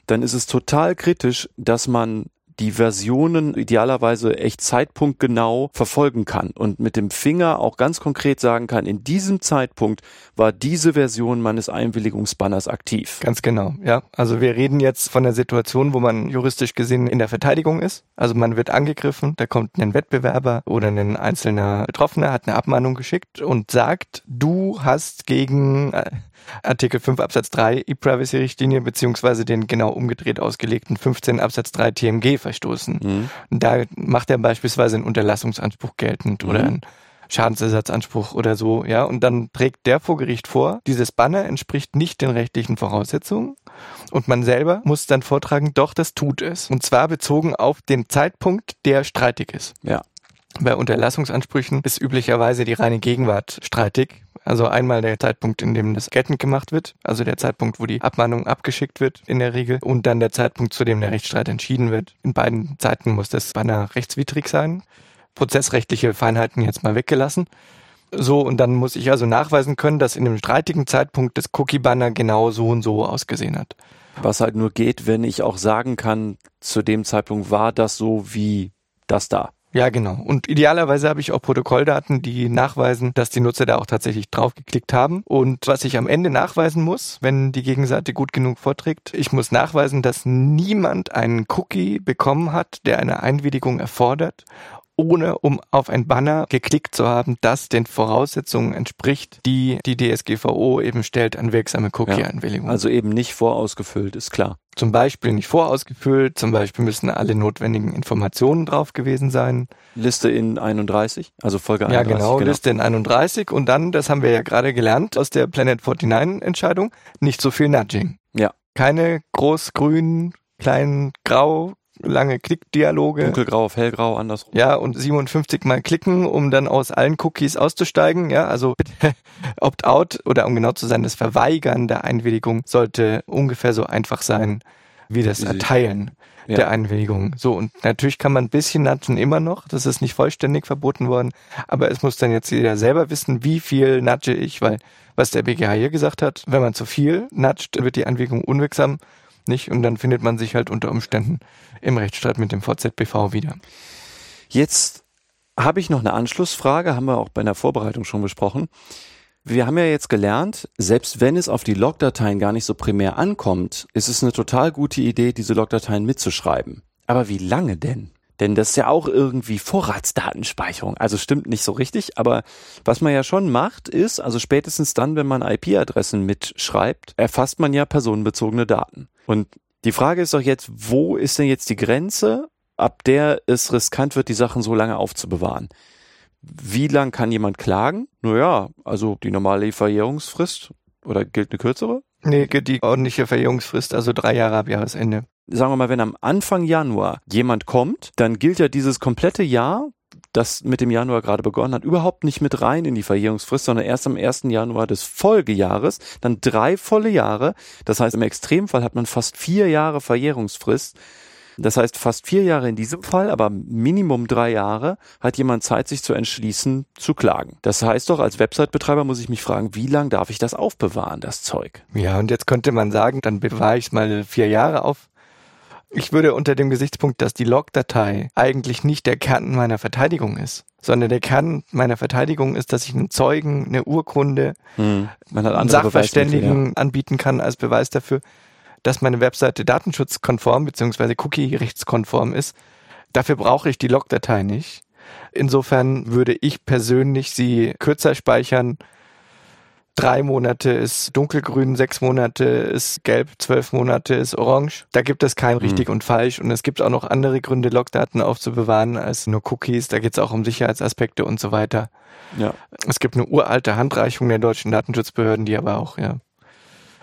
dann ist es total kritisch, dass man die Versionen idealerweise echt zeitpunktgenau verfolgen kann und mit dem Finger auch ganz konkret sagen kann, in diesem Zeitpunkt war diese Version meines Einwilligungsbanners aktiv. Ganz genau, ja. Also wir reden jetzt von der Situation, wo man juristisch gesehen in der Verteidigung ist. Also man wird angegriffen, da kommt ein Wettbewerber oder ein einzelner Betroffener, hat eine Abmahnung geschickt und sagt, du hast gegen äh, Artikel 5 Absatz 3 E-Privacy-Richtlinie beziehungsweise den genau umgedreht ausgelegten 15 Absatz 3 TMG verstoßen. Mhm. Da macht er beispielsweise einen Unterlassungsanspruch geltend oder Mhm. einen Schadensersatzanspruch oder so, ja. Und dann trägt der vor Gericht vor, dieses Banner entspricht nicht den rechtlichen Voraussetzungen. Und man selber muss dann vortragen, doch, das tut es. Und zwar bezogen auf den Zeitpunkt, der streitig ist. Ja. Bei Unterlassungsansprüchen ist üblicherweise die reine Gegenwart streitig. Also einmal der Zeitpunkt, in dem das geltend gemacht wird, also der Zeitpunkt, wo die Abmahnung abgeschickt wird in der Regel und dann der Zeitpunkt, zu dem der Rechtsstreit entschieden wird. In beiden Zeiten muss das beinahe rechtswidrig sein. Prozessrechtliche Feinheiten jetzt mal weggelassen. So, und dann muss ich also nachweisen können, dass in dem streitigen Zeitpunkt das Cookie-Banner genau so und so ausgesehen hat. Was halt nur geht, wenn ich auch sagen kann, zu dem Zeitpunkt war das so wie das da. Ja, genau. Und idealerweise habe ich auch Protokolldaten, die nachweisen, dass die Nutzer da auch tatsächlich draufgeklickt haben. Und was ich am Ende nachweisen muss, wenn die Gegenseite gut genug vorträgt, ich muss nachweisen, dass niemand einen Cookie bekommen hat, der eine Einwilligung erfordert ohne um auf ein Banner geklickt zu haben, das den Voraussetzungen entspricht, die die DSGVO eben stellt an wirksame Cookie-Einwilligung. Ja, also eben nicht vorausgefüllt, ist klar. Zum Beispiel nicht vorausgefüllt, zum Beispiel müssen alle notwendigen Informationen drauf gewesen sein. Liste in 31, also Folge 31. Ja, genau, genau, Liste in 31 und dann, das haben wir ja gerade gelernt aus der Planet 49 Entscheidung, nicht so viel Nudging. Ja. Keine groß grün, klein grau, lange Klickdialoge. Dunkelgrau auf hellgrau, andersrum. Ja, und 57 mal klicken, um dann aus allen Cookies auszusteigen. Ja, also Opt-out oder um genau zu sein, das Verweigern der Einwilligung sollte ungefähr so einfach sein wie das Erteilen ja. der Einwilligung. So, und natürlich kann man ein bisschen nudgen immer noch. Das ist nicht vollständig verboten worden. Aber es muss dann jetzt jeder selber wissen, wie viel nudge ich, weil was der BGH hier gesagt hat, wenn man zu viel nudgt, wird die Einwilligung unwirksam nicht? Und dann findet man sich halt unter Umständen im Rechtsstreit mit dem VZBV wieder. Jetzt habe ich noch eine Anschlussfrage, haben wir auch bei einer Vorbereitung schon besprochen. Wir haben ja jetzt gelernt, selbst wenn es auf die Logdateien gar nicht so primär ankommt, ist es eine total gute Idee, diese Logdateien mitzuschreiben. Aber wie lange denn? Denn das ist ja auch irgendwie Vorratsdatenspeicherung. Also stimmt nicht so richtig, aber was man ja schon macht, ist, also spätestens dann, wenn man IP-Adressen mitschreibt, erfasst man ja personenbezogene Daten. Und die Frage ist doch jetzt, wo ist denn jetzt die Grenze, ab der es riskant wird, die Sachen so lange aufzubewahren? Wie lang kann jemand klagen? Naja, also die normale Verjährungsfrist oder gilt eine kürzere? Nee, die ordentliche Verjährungsfrist, also drei Jahre ab Jahresende sagen wir mal, wenn am Anfang Januar jemand kommt, dann gilt ja dieses komplette Jahr, das mit dem Januar gerade begonnen hat, überhaupt nicht mit rein in die Verjährungsfrist, sondern erst am 1. Januar des Folgejahres, dann drei volle Jahre. Das heißt, im Extremfall hat man fast vier Jahre Verjährungsfrist. Das heißt, fast vier Jahre in diesem Fall, aber Minimum drei Jahre hat jemand Zeit, sich zu entschließen, zu klagen. Das heißt doch, als Website-Betreiber muss ich mich fragen, wie lange darf ich das aufbewahren, das Zeug? Ja, und jetzt könnte man sagen, dann bewahre ich es mal vier Jahre auf. Ich würde unter dem Gesichtspunkt, dass die Logdatei eigentlich nicht der Kern meiner Verteidigung ist, sondern der Kern meiner Verteidigung ist, dass ich einen Zeugen, eine Urkunde, hm. einen Sachverständigen ja. anbieten kann als Beweis dafür, dass meine Webseite datenschutzkonform bzw. cookie-rechtskonform ist. Dafür brauche ich die Logdatei nicht. Insofern würde ich persönlich sie kürzer speichern drei Monate ist dunkelgrün, sechs Monate ist gelb, zwölf Monate ist orange. Da gibt es kein richtig mhm. und falsch und es gibt auch noch andere Gründe, Logdaten aufzubewahren als nur Cookies. Da geht es auch um Sicherheitsaspekte und so weiter. Ja. Es gibt eine uralte Handreichung der deutschen Datenschutzbehörden, die aber auch, ja.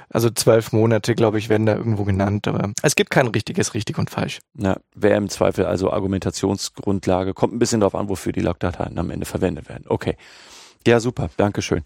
Also zwölf Monate, glaube ich, werden da irgendwo genannt, aber es gibt kein richtiges richtig und falsch. Ja, wäre im Zweifel also Argumentationsgrundlage. Kommt ein bisschen darauf an, wofür die Logdateien am Ende verwendet werden. Okay. Ja, super. Dankeschön.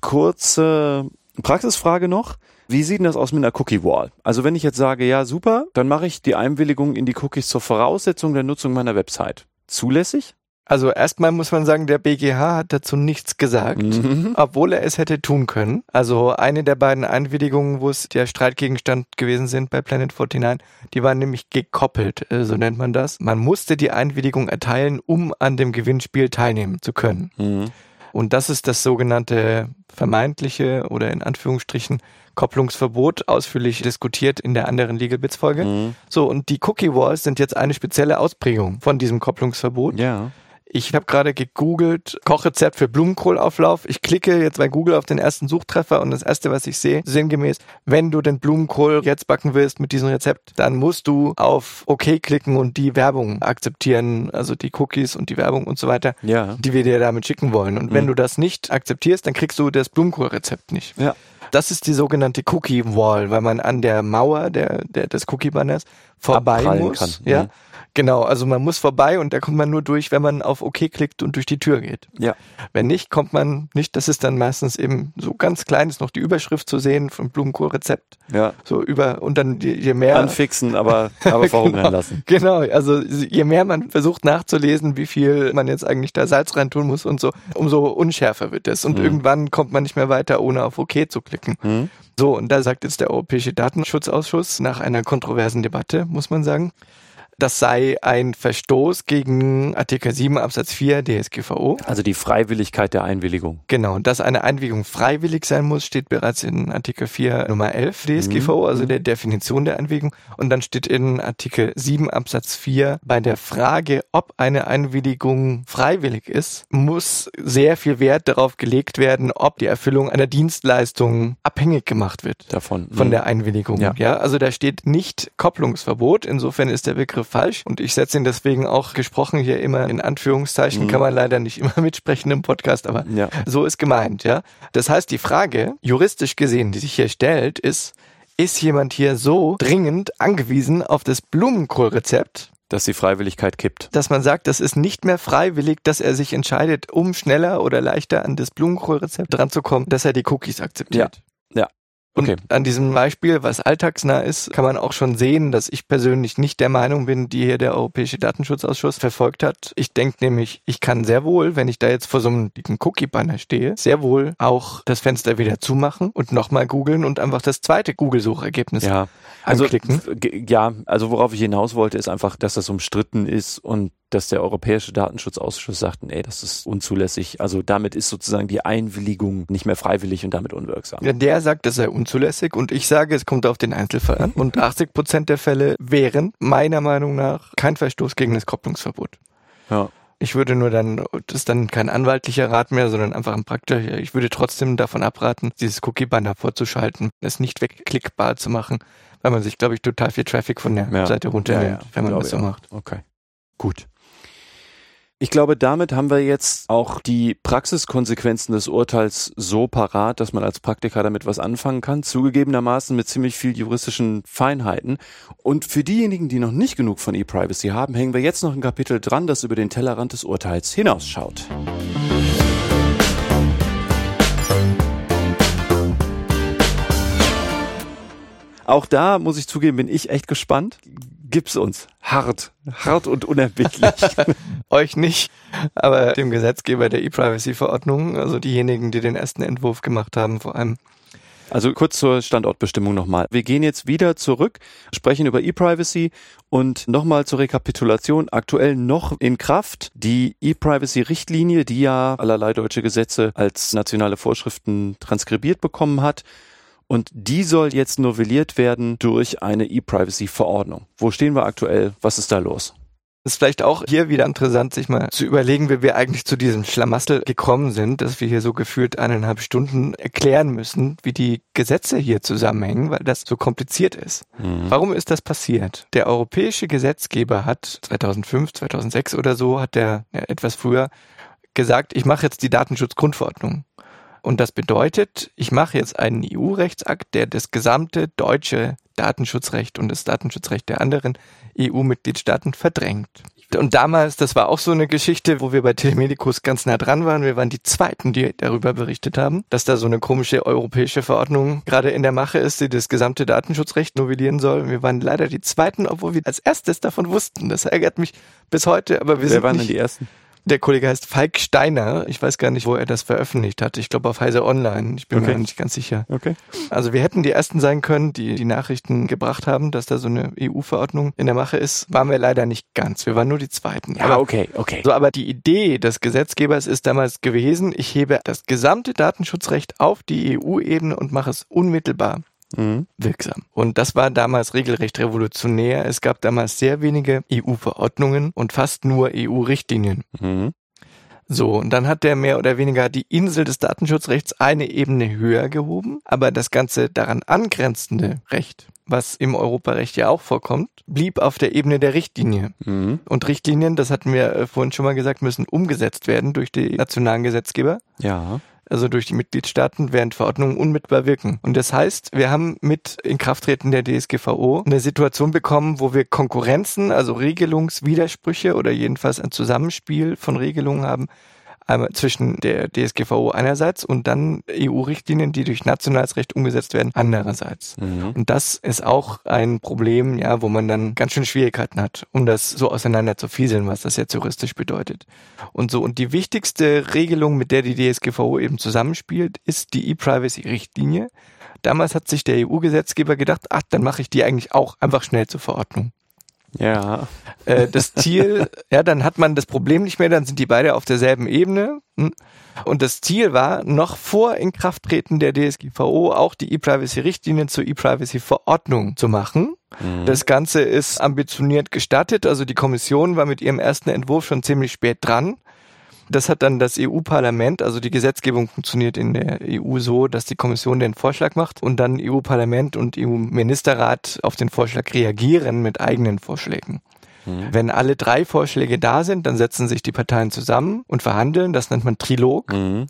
Kurze Praxisfrage noch. Wie sieht denn das aus mit einer Cookie Wall? Also wenn ich jetzt sage, ja, super, dann mache ich die Einwilligung in die Cookies zur Voraussetzung der Nutzung meiner Website. Zulässig? Also erstmal muss man sagen, der BGH hat dazu nichts gesagt, mhm. obwohl er es hätte tun können. Also eine der beiden Einwilligungen, wo es der Streitgegenstand gewesen sind bei Planet 49, die waren nämlich gekoppelt, äh, so nennt man das. Man musste die Einwilligung erteilen, um an dem Gewinnspiel teilnehmen zu können. Mhm. Und das ist das sogenannte vermeintliche oder in Anführungsstrichen Kopplungsverbot ausführlich diskutiert in der anderen Legal Bits Folge. Mhm. So, und die Cookie Walls sind jetzt eine spezielle Ausprägung von diesem Kopplungsverbot. Ja. Ich habe gerade gegoogelt, Kochrezept für Blumenkohlauflauf. Ich klicke jetzt bei Google auf den ersten Suchtreffer und das erste, was ich sehe, sinngemäß, wenn du den Blumenkohl jetzt backen willst mit diesem Rezept, dann musst du auf OK klicken und die Werbung akzeptieren, also die Cookies und die Werbung und so weiter, ja. die wir dir damit schicken wollen. Und mhm. wenn du das nicht akzeptierst, dann kriegst du das Blumenkohlrezept nicht. Ja. Das ist die sogenannte Cookie Wall, weil man an der Mauer der, der des Cookie Banners vorbei Abprallen muss. kann. Ja, Mhm. genau. Also man muss vorbei und da kommt man nur durch, wenn man auf OK klickt und durch die Tür geht. Ja. Wenn nicht, kommt man nicht. Das ist dann meistens eben so ganz klein, ist noch die Überschrift zu sehen vom Blumenkohlrezept. Ja. So über und dann je, mehr Anfixen, aber, aber verhungern Genau. lassen. Genau, also je mehr man versucht nachzulesen, wie viel man jetzt eigentlich da Salz reintun muss und so, umso unschärfer wird es. Und Mhm. irgendwann kommt man nicht mehr weiter, ohne auf OK zu klicken. Hm? So, und da sagt jetzt der Europäische Datenschutzausschuss nach einer kontroversen Debatte, muss man sagen, das sei ein Verstoß gegen Artikel 7 Absatz 4 DSGVO. Also die Freiwilligkeit der Einwilligung. Genau, dass eine Einwilligung freiwillig sein muss, steht bereits in Artikel 4 Nummer 11 DSGVO, Mhm. also der Definition der Einwilligung. Und dann steht in Artikel 7 Absatz 4, bei der Frage, ob eine Einwilligung freiwillig ist, muss sehr viel Wert darauf gelegt werden, ob die Erfüllung einer Dienstleistung abhängig gemacht wird Davon. von Mhm. der Einwilligung. Ja. Ja. also da steht nicht Kopplungsverbot. Insofern ist der Begriff falsch und ich setze ihn deswegen auch gesprochen hier immer in Anführungszeichen. Mhm. Kann man leider nicht immer mitsprechen im Podcast, aber Ja. so ist gemeint, ja. Das heißt, die Frage, juristisch gesehen, die sich hier stellt, ist, ist jemand hier so dringend angewiesen auf das Blumenkohlrezept, Dass die Freiwilligkeit kippt. dass man sagt, das ist nicht mehr freiwillig, dass er sich entscheidet, um schneller oder leichter an das Blumenkohlrezept dranzukommen, dass er die Cookies akzeptiert. Ja. Und Okay. an diesem Beispiel, was alltagsnah ist, kann man auch schon sehen, dass ich persönlich nicht der Meinung bin, die hier der Europäische Datenschutzausschuss verfolgt hat. Ich denke nämlich, ich kann sehr wohl, wenn ich da jetzt vor so einem dicken Cookie-Banner stehe, sehr wohl auch das Fenster wieder zumachen und nochmal googeln und einfach das zweite Google-Suchergebnis Ja. Also, anklicken. ja, also worauf ich hinaus wollte, ist einfach, dass das umstritten ist und dass der Europäische Datenschutzausschuss sagt, nee, das ist unzulässig. Also damit ist sozusagen die Einwilligung nicht mehr freiwillig und damit unwirksam. Ja, der sagt, das sei unzulässig und ich sage, es kommt auf den Einzelfall an. Und 80 Prozent der Fälle wären meiner Meinung nach kein Verstoß gegen das Kopplungsverbot. Ja. Ich würde nur dann, das ist dann kein anwaltlicher Rat mehr, sondern einfach ein praktischer. Ich würde trotzdem davon abraten, dieses Cookie-Banner vorzuschalten, es nicht wegklickbar zu machen, weil man sich, glaube ich, total viel Traffic von der Ja. Seite runternimmt, wenn man das so macht. Okay. Gut. Ich glaube, damit haben wir jetzt auch die Praxiskonsequenzen des Urteils so parat, dass man als Praktiker damit was anfangen kann, zugegebenermaßen mit ziemlich viel juristischen Feinheiten. Und für diejenigen, die noch nicht genug von ePrivacy haben, hängen wir jetzt noch ein Kapitel dran, das über den Tellerrand des Urteils hinausschaut. Auch da muss ich zugeben, bin ich echt gespannt. Gib's uns. Hart. Hart und unerbittlich. Euch nicht, aber dem Gesetzgeber der E-Privacy-Verordnung, also diejenigen, die den ersten Entwurf gemacht haben, vor allem. Also kurz zur Standortbestimmung nochmal. Wir gehen jetzt wieder zurück, sprechen über ePrivacy und nochmal zur Rekapitulation. Aktuell noch in Kraft die ePrivacy-Richtlinie, die ja allerlei deutsche Gesetze als nationale Vorschriften transkribiert bekommen hat. Und die soll jetzt novelliert werden durch eine ePrivacy-Verordnung. Wo stehen wir aktuell? Was ist da los? ist vielleicht auch hier wieder interessant, sich mal zu überlegen, wie wir eigentlich zu diesem Schlamassel gekommen sind, dass wir hier so gefühlt eineinhalb Stunden erklären müssen, wie die Gesetze hier zusammenhängen, weil das so kompliziert ist. Mhm. Warum ist das passiert? Der europäische Gesetzgeber hat 2005, 2006 oder so, hat der ja, etwas früher gesagt, ich mache jetzt die Datenschutzgrundverordnung. Und das bedeutet, ich mache jetzt einen EU-Rechtsakt, der das gesamte deutsche Datenschutzrecht und das Datenschutzrecht der anderen EU-Mitgliedstaaten verdrängt. Und damals, das war auch so eine Geschichte, wo wir bei Telemedicus ganz nah dran waren. Wir waren die Zweiten, die darüber berichtet haben, dass da so eine komische europäische Verordnung gerade in der Mache ist, die das gesamte Datenschutzrecht novellieren soll. Wir waren leider die Zweiten, obwohl wir als erstes davon wussten. Das ärgert mich bis heute, aber wir Wer sind waren denn nicht die ersten? Der Kollege heißt Falk Steiner. Ich weiß gar nicht, wo er das veröffentlicht hat. Ich glaube auf Heise Online. Ich bin Okay. mir nicht ganz sicher. Okay. Also wir hätten die ersten sein können, die die Nachrichten gebracht haben, dass da so eine EU-Verordnung in der Mache ist. Waren wir leider nicht ganz. Wir waren nur die Zweiten. Ja, aber, okay, okay. so, aber die Idee des Gesetzgebers ist damals gewesen, ich hebe das gesamte Datenschutzrecht auf die EU-Ebene und mache es unmittelbar Mhm. wirksam. Und das war damals regelrecht revolutionär. Es gab damals sehr wenige EU-Verordnungen und fast nur EU-Richtlinien. Mhm. So, und dann hat der mehr oder weniger die Insel des Datenschutzrechts eine Ebene höher gehoben, aber das ganze daran angrenzende Recht, was im Europarecht ja auch vorkommt, blieb auf der Ebene der Richtlinie. Mhm. Und Richtlinien, das hatten wir äh, vorhin schon mal gesagt, müssen umgesetzt werden durch die nationalen Gesetzgeber. Ja. Also durch die Mitgliedstaaten, während Verordnungen unmittelbar wirken. Und das heißt, wir haben mit Inkrafttreten der DSGVO eine Situation bekommen, wo wir Konkurrenzen, also Regelungswidersprüche oder jedenfalls ein Zusammenspiel von Regelungen haben, einmal zwischen der DSGVO einerseits und dann EU-Richtlinien, die durch nationales Recht umgesetzt werden, andererseits. Mhm. Und das ist auch ein Problem, ja, wo man dann ganz schön Schwierigkeiten hat, um das so auseinander zu fieseln, was das jetzt juristisch bedeutet. Und so. Und die wichtigste Regelung, mit der die DSGVO eben zusammenspielt, ist die E-Privacy-Richtlinie. Damals hat sich der EU-Gesetzgeber gedacht, ach, dann mache ich die eigentlich auch einfach schnell zur Verordnung. Ja. Äh, das Ziel, ja, dann hat man das Problem nicht mehr, dann sind die beide auf derselben Ebene. Hm. Und das Ziel war, noch vor Inkrafttreten der DSGVO auch die E-Privacy-Richtlinien zur E-Privacy-Verordnung zu machen. Mhm. Das Ganze ist ambitioniert gestattet. Also die Kommission war mit ihrem ersten Entwurf schon ziemlich spät dran. Das hat dann das EU-Parlament, also die Gesetzgebung funktioniert in der EU so, dass die Kommission den Vorschlag macht und dann EU-Parlament und EU-Ministerrat auf den Vorschlag reagieren mit eigenen Vorschlägen. Mhm. Wenn alle drei Vorschläge da sind, dann setzen sich die Parteien zusammen und verhandeln. Das nennt man Trilog. Mhm.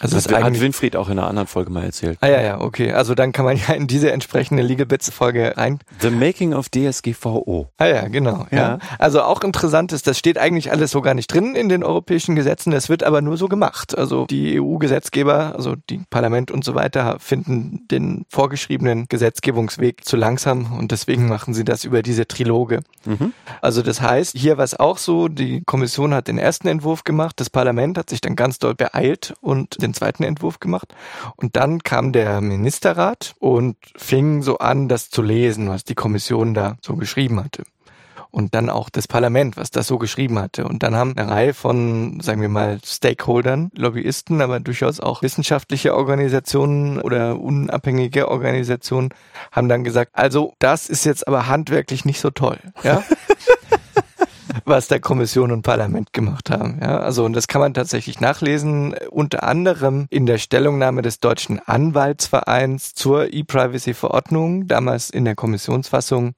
Also das, das hat Winfried auch in einer anderen Folge mal erzählt. Ah ja, ja, okay. Also dann kann man ja in diese entsprechende Legal Bits Folge rein. The Making of DSGVO. Ah ja, genau. Ja. ja. Also auch interessant ist, das steht eigentlich alles so gar nicht drin in den europäischen Gesetzen. Das wird aber nur so gemacht. Also die EU-Gesetzgeber, also die Parlament und so weiter, finden den vorgeschriebenen Gesetzgebungsweg zu langsam und deswegen machen sie das über diese Triloge. Mhm. Also das heißt, hier war es auch so, die Kommission hat den ersten Entwurf gemacht, das Parlament hat sich dann ganz doll beeilt und den zweiten Entwurf gemacht. Und dann kam der Ministerrat und fing so an, das zu lesen, was die Kommission da so geschrieben hatte und dann auch das Parlament, was das so geschrieben hatte. Und dann haben eine Reihe von, sagen wir mal, Stakeholdern, Lobbyisten, aber durchaus auch wissenschaftliche Organisationen oder unabhängige Organisationen, haben dann gesagt, also das ist jetzt aber handwerklich nicht so toll. Ja? was der Kommission und Parlament gemacht haben. Ja, also und das kann man tatsächlich nachlesen, unter anderem in der Stellungnahme des Deutschen Anwaltsvereins zur E-Privacy-Verordnung, damals in der Kommissionsfassung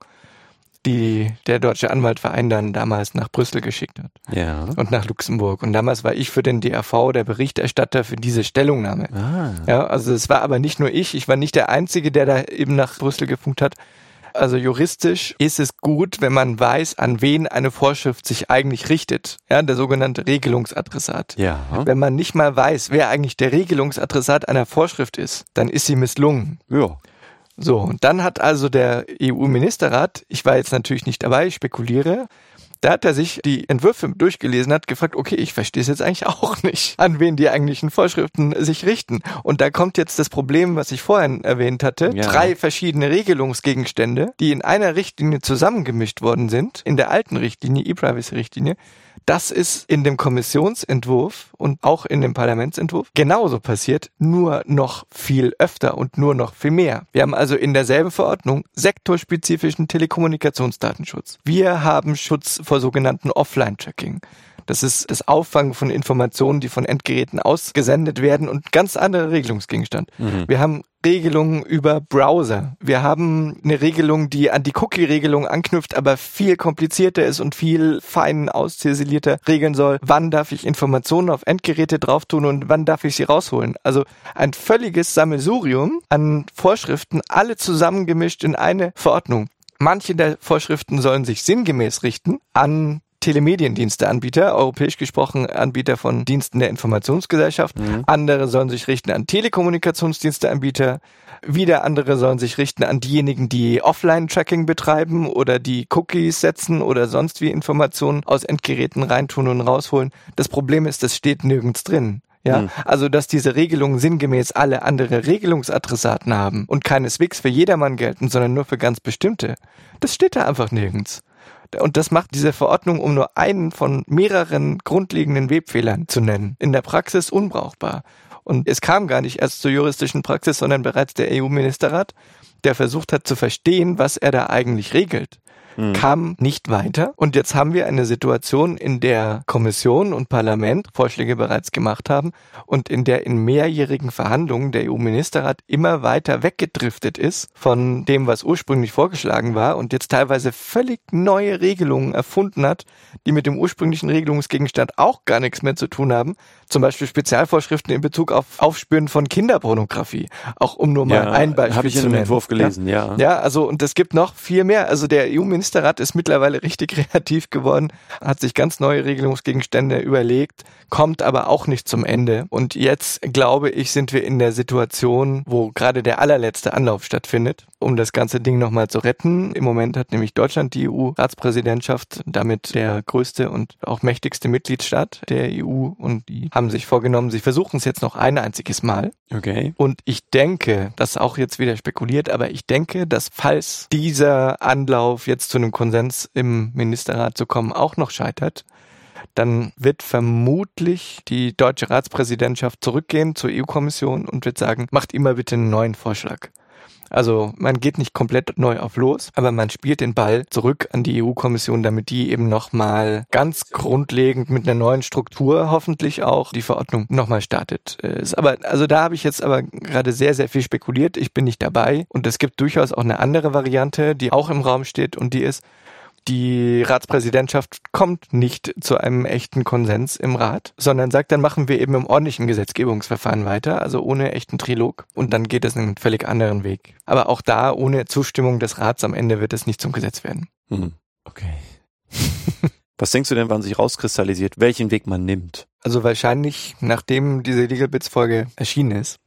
die der Deutsche Anwaltverein dann damals nach Brüssel geschickt hat. Ja. Und nach Luxemburg. Und damals war ich für den DRV der Berichterstatter für diese Stellungnahme. Ah. Ja, also es war aber nicht nur ich, ich war nicht der Einzige, der da eben nach Brüssel gefunkt hat, also juristisch ist es gut, wenn man weiß, an wen eine Vorschrift sich eigentlich richtet. Ja, der sogenannte Regelungsadressat. Ja. Wenn man nicht mal weiß, wer eigentlich der Regelungsadressat einer Vorschrift ist, dann ist sie misslungen. Ja. So, und dann hat also der EU-Ministerrat, ich war jetzt natürlich nicht dabei, ich spekuliere, da hat er sich die Entwürfe durchgelesen, hat gefragt, okay, ich verstehe es jetzt eigentlich auch nicht, an wen die eigentlichen Vorschriften sich richten. Und da kommt jetzt das Problem, was ich vorhin erwähnt hatte. Ja. Drei verschiedene Regelungsgegenstände, die in einer Richtlinie zusammengemischt worden sind, in der alten Richtlinie, E-Privacy-Richtlinie, das ist in dem Kommissionsentwurf und auch in dem Parlamentsentwurf genauso passiert, nur noch viel öfter und nur noch viel mehr. Wir haben also in derselben Verordnung sektorspezifischen Telekommunikationsdatenschutz. Wir haben Schutz vor sogenannten Offline-Tracking. Das ist das Auffangen von Informationen, die von Endgeräten ausgesendet werden und ganz anderer Regelungsgegenstand. Mhm. Wir haben Regelungen über Browser. Wir haben eine Regelung, die an die Cookie-Regelung anknüpft, aber viel komplizierter ist und viel fein ausziselierter regeln soll. Wann darf ich Informationen auf Endgeräte drauf tun und wann darf ich sie rausholen? Also ein völliges Sammelsurium an Vorschriften, alle zusammengemischt in eine Verordnung. Manche der Vorschriften sollen sich sinngemäß richten an Telemediendiensteanbieter, europäisch gesprochen Anbieter von Diensten der Informationsgesellschaft. Mhm. Andere sollen sich richten an Telekommunikationsdiensteanbieter. Wieder andere sollen sich richten an diejenigen, die Offline-Tracking betreiben oder die Cookies setzen oder sonst wie Informationen aus Endgeräten reintun und rausholen. Das Problem ist, das steht nirgends drin. Ja, mhm. also dass diese Regelungen sinngemäß alle andere Regelungsadressaten haben und keineswegs für jedermann gelten, sondern nur für ganz bestimmte. Das steht da einfach nirgends. Und das macht diese Verordnung, um nur einen von mehreren grundlegenden Webfehlern zu nennen, in der Praxis unbrauchbar. Und es kam gar nicht erst zur juristischen Praxis, sondern bereits der EU-Ministerrat, der versucht hat zu verstehen, was er da eigentlich regelt. Mhm. kam nicht weiter. Und jetzt haben wir eine Situation, in der Kommission und Parlament Vorschläge bereits gemacht haben und in der in mehrjährigen Verhandlungen der EU-Ministerrat immer weiter weggedriftet ist von dem, was ursprünglich vorgeschlagen war und jetzt teilweise völlig neue Regelungen erfunden hat, die mit dem ursprünglichen Regelungsgegenstand auch gar nichts mehr zu tun haben. Zum Beispiel Spezialvorschriften in Bezug auf Aufspüren von Kinderpornografie. Auch um nur mal ja, ein Beispiel habe ich in dem Entwurf gelesen, ja. ja. Ja, also und es gibt noch viel mehr. Also der EU-Ministerrat ist mittlerweile richtig kreativ geworden, hat sich ganz neue Regelungsgegenstände überlegt, kommt aber auch nicht zum Ende. Und jetzt, glaube ich, sind wir in der Situation, wo gerade der allerletzte Anlauf stattfindet, um das ganze Ding nochmal zu retten. Im Moment hat nämlich Deutschland die EU-Ratspräsidentschaft, damit der größte und auch mächtigste Mitgliedstaat der EU und die haben sich vorgenommen, sie versuchen es jetzt noch ein einziges Mal. Okay. Und ich denke, das auch jetzt wieder spekuliert, aber ich denke, dass falls dieser Anlauf jetzt zu einem Konsens im Ministerrat zu kommen auch noch scheitert, dann wird vermutlich die deutsche Ratspräsidentschaft zurückgehen zur EU-Kommission und wird sagen, macht immer bitte einen neuen Vorschlag. Also man geht nicht komplett neu auf los, aber man spielt den Ball zurück an die EU-Kommission, damit die eben nochmal ganz grundlegend mit einer neuen Struktur hoffentlich auch die Verordnung nochmal startet. Aber also da habe ich jetzt aber gerade sehr, sehr viel spekuliert. Ich bin nicht dabei und es gibt durchaus auch eine andere Variante, die auch im Raum steht und die ist, die Ratspräsidentschaft kommt nicht zu einem echten Konsens im Rat, sondern sagt, dann machen wir eben im ordentlichen Gesetzgebungsverfahren weiter, also ohne echten Trilog. Und dann geht es einen völlig anderen Weg. Aber auch da, ohne Zustimmung des Rats am Ende wird es nicht zum Gesetz werden. Hm. Okay. Was denkst du denn, wann sich rauskristallisiert, welchen Weg man nimmt? Also wahrscheinlich, nachdem diese Legal Bits Folge erschienen ist.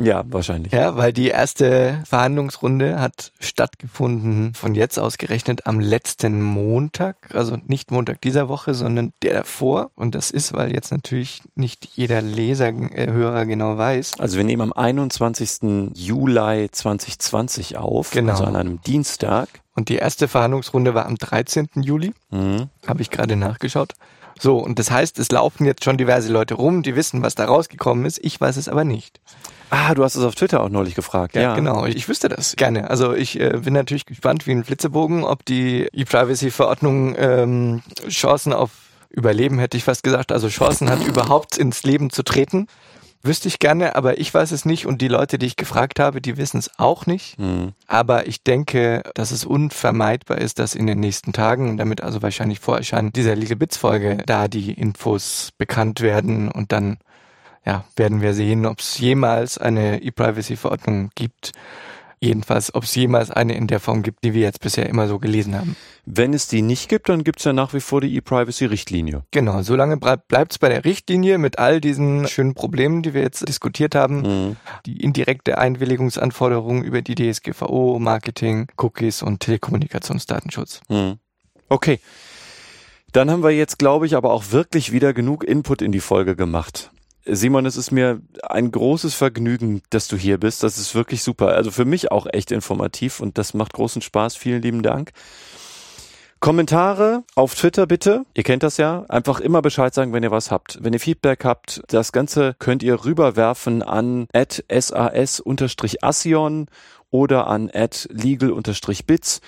Ja, wahrscheinlich. Ja, weil die erste Verhandlungsrunde hat stattgefunden von jetzt aus gerechnet am letzten Montag, also nicht Montag dieser Woche, sondern der davor. Und das ist, weil jetzt natürlich nicht jeder Leser, äh, Hörer genau weiß. Also wir nehmen am 21. Juli 2020 auf, genau. also an einem Dienstag. Und die erste Verhandlungsrunde war am 13. Juli. Mhm. Habe ich gerade nachgeschaut. So, und das heißt, es laufen jetzt schon diverse Leute rum, die wissen, was da rausgekommen ist. Ich weiß es aber nicht. Ah, du hast es auf Twitter auch neulich gefragt. Ja, ja. genau. Ich, ich wüsste das gerne. Also ich äh, bin natürlich gespannt wie ein Flitzebogen, ob die E-Privacy-Verordnung ähm, Chancen auf Überleben, hätte ich fast gesagt, also Chancen hat, überhaupt ins Leben zu treten. Wüsste ich gerne, aber ich weiß es nicht und die Leute, die ich gefragt habe, die wissen es auch nicht. Mhm. Aber ich denke, dass es unvermeidbar ist, dass in den nächsten Tagen und damit also wahrscheinlich vor Erscheinen dieser Legal Bits Folge da die Infos bekannt werden und dann ja, werden wir sehen, ob es jemals eine E-Privacy-Verordnung gibt Jedenfalls, ob es jemals eine in der Form gibt, die wir jetzt bisher immer so gelesen haben. Wenn es die nicht gibt, dann gibt es ja nach wie vor die E-Privacy-Richtlinie. Genau, solange bleibt es bei der Richtlinie mit all diesen schönen Problemen, die wir jetzt diskutiert haben. Mhm. Die indirekte Einwilligungsanforderungen über die DSGVO, Marketing, Cookies und Telekommunikationsdatenschutz. Mhm. Okay. Dann haben wir jetzt, glaube ich, aber auch wirklich wieder genug Input in die Folge gemacht. Simon, es ist mir ein großes Vergnügen, dass du hier bist. Das ist wirklich super. Also für mich auch echt informativ und das macht großen Spaß. Vielen lieben Dank. Kommentare auf Twitter bitte. Ihr kennt das ja. Einfach immer Bescheid sagen, wenn ihr was habt. Wenn ihr Feedback habt, das Ganze könnt ihr rüberwerfen an sas-assion oder an legal-bits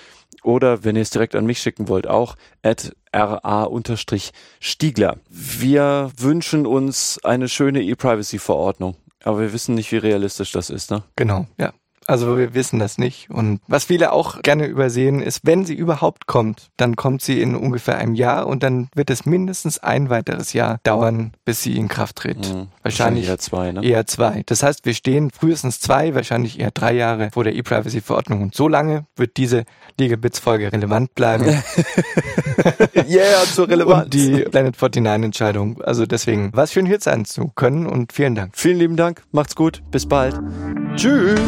oder wenn ihr es direkt an mich schicken wollt, auch at ra-stiegler. Wir wünschen uns eine schöne E-Privacy-Verordnung. Aber wir wissen nicht, wie realistisch das ist, ne? Genau, ja. Also wir wissen das nicht. Und was viele auch gerne übersehen, ist, wenn sie überhaupt kommt, dann kommt sie in ungefähr einem Jahr und dann wird es mindestens ein weiteres Jahr dauern, bis sie in Kraft tritt. Mhm. Wahrscheinlich, eher zwei, ne? Eher zwei. Das heißt, wir stehen frühestens zwei, wahrscheinlich eher drei Jahre vor der E-Privacy-Verordnung. Und so lange wird diese Legal-Bits-Folge relevant bleiben. yeah, zur Relevanz. Und die Planet 49-Entscheidung. Also deswegen, was schön hier sein zu können und vielen Dank. Vielen lieben Dank. Macht's gut. Bis bald. Tschüss.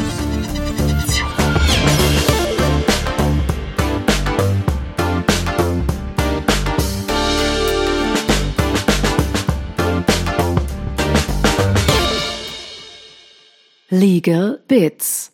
Legal Bits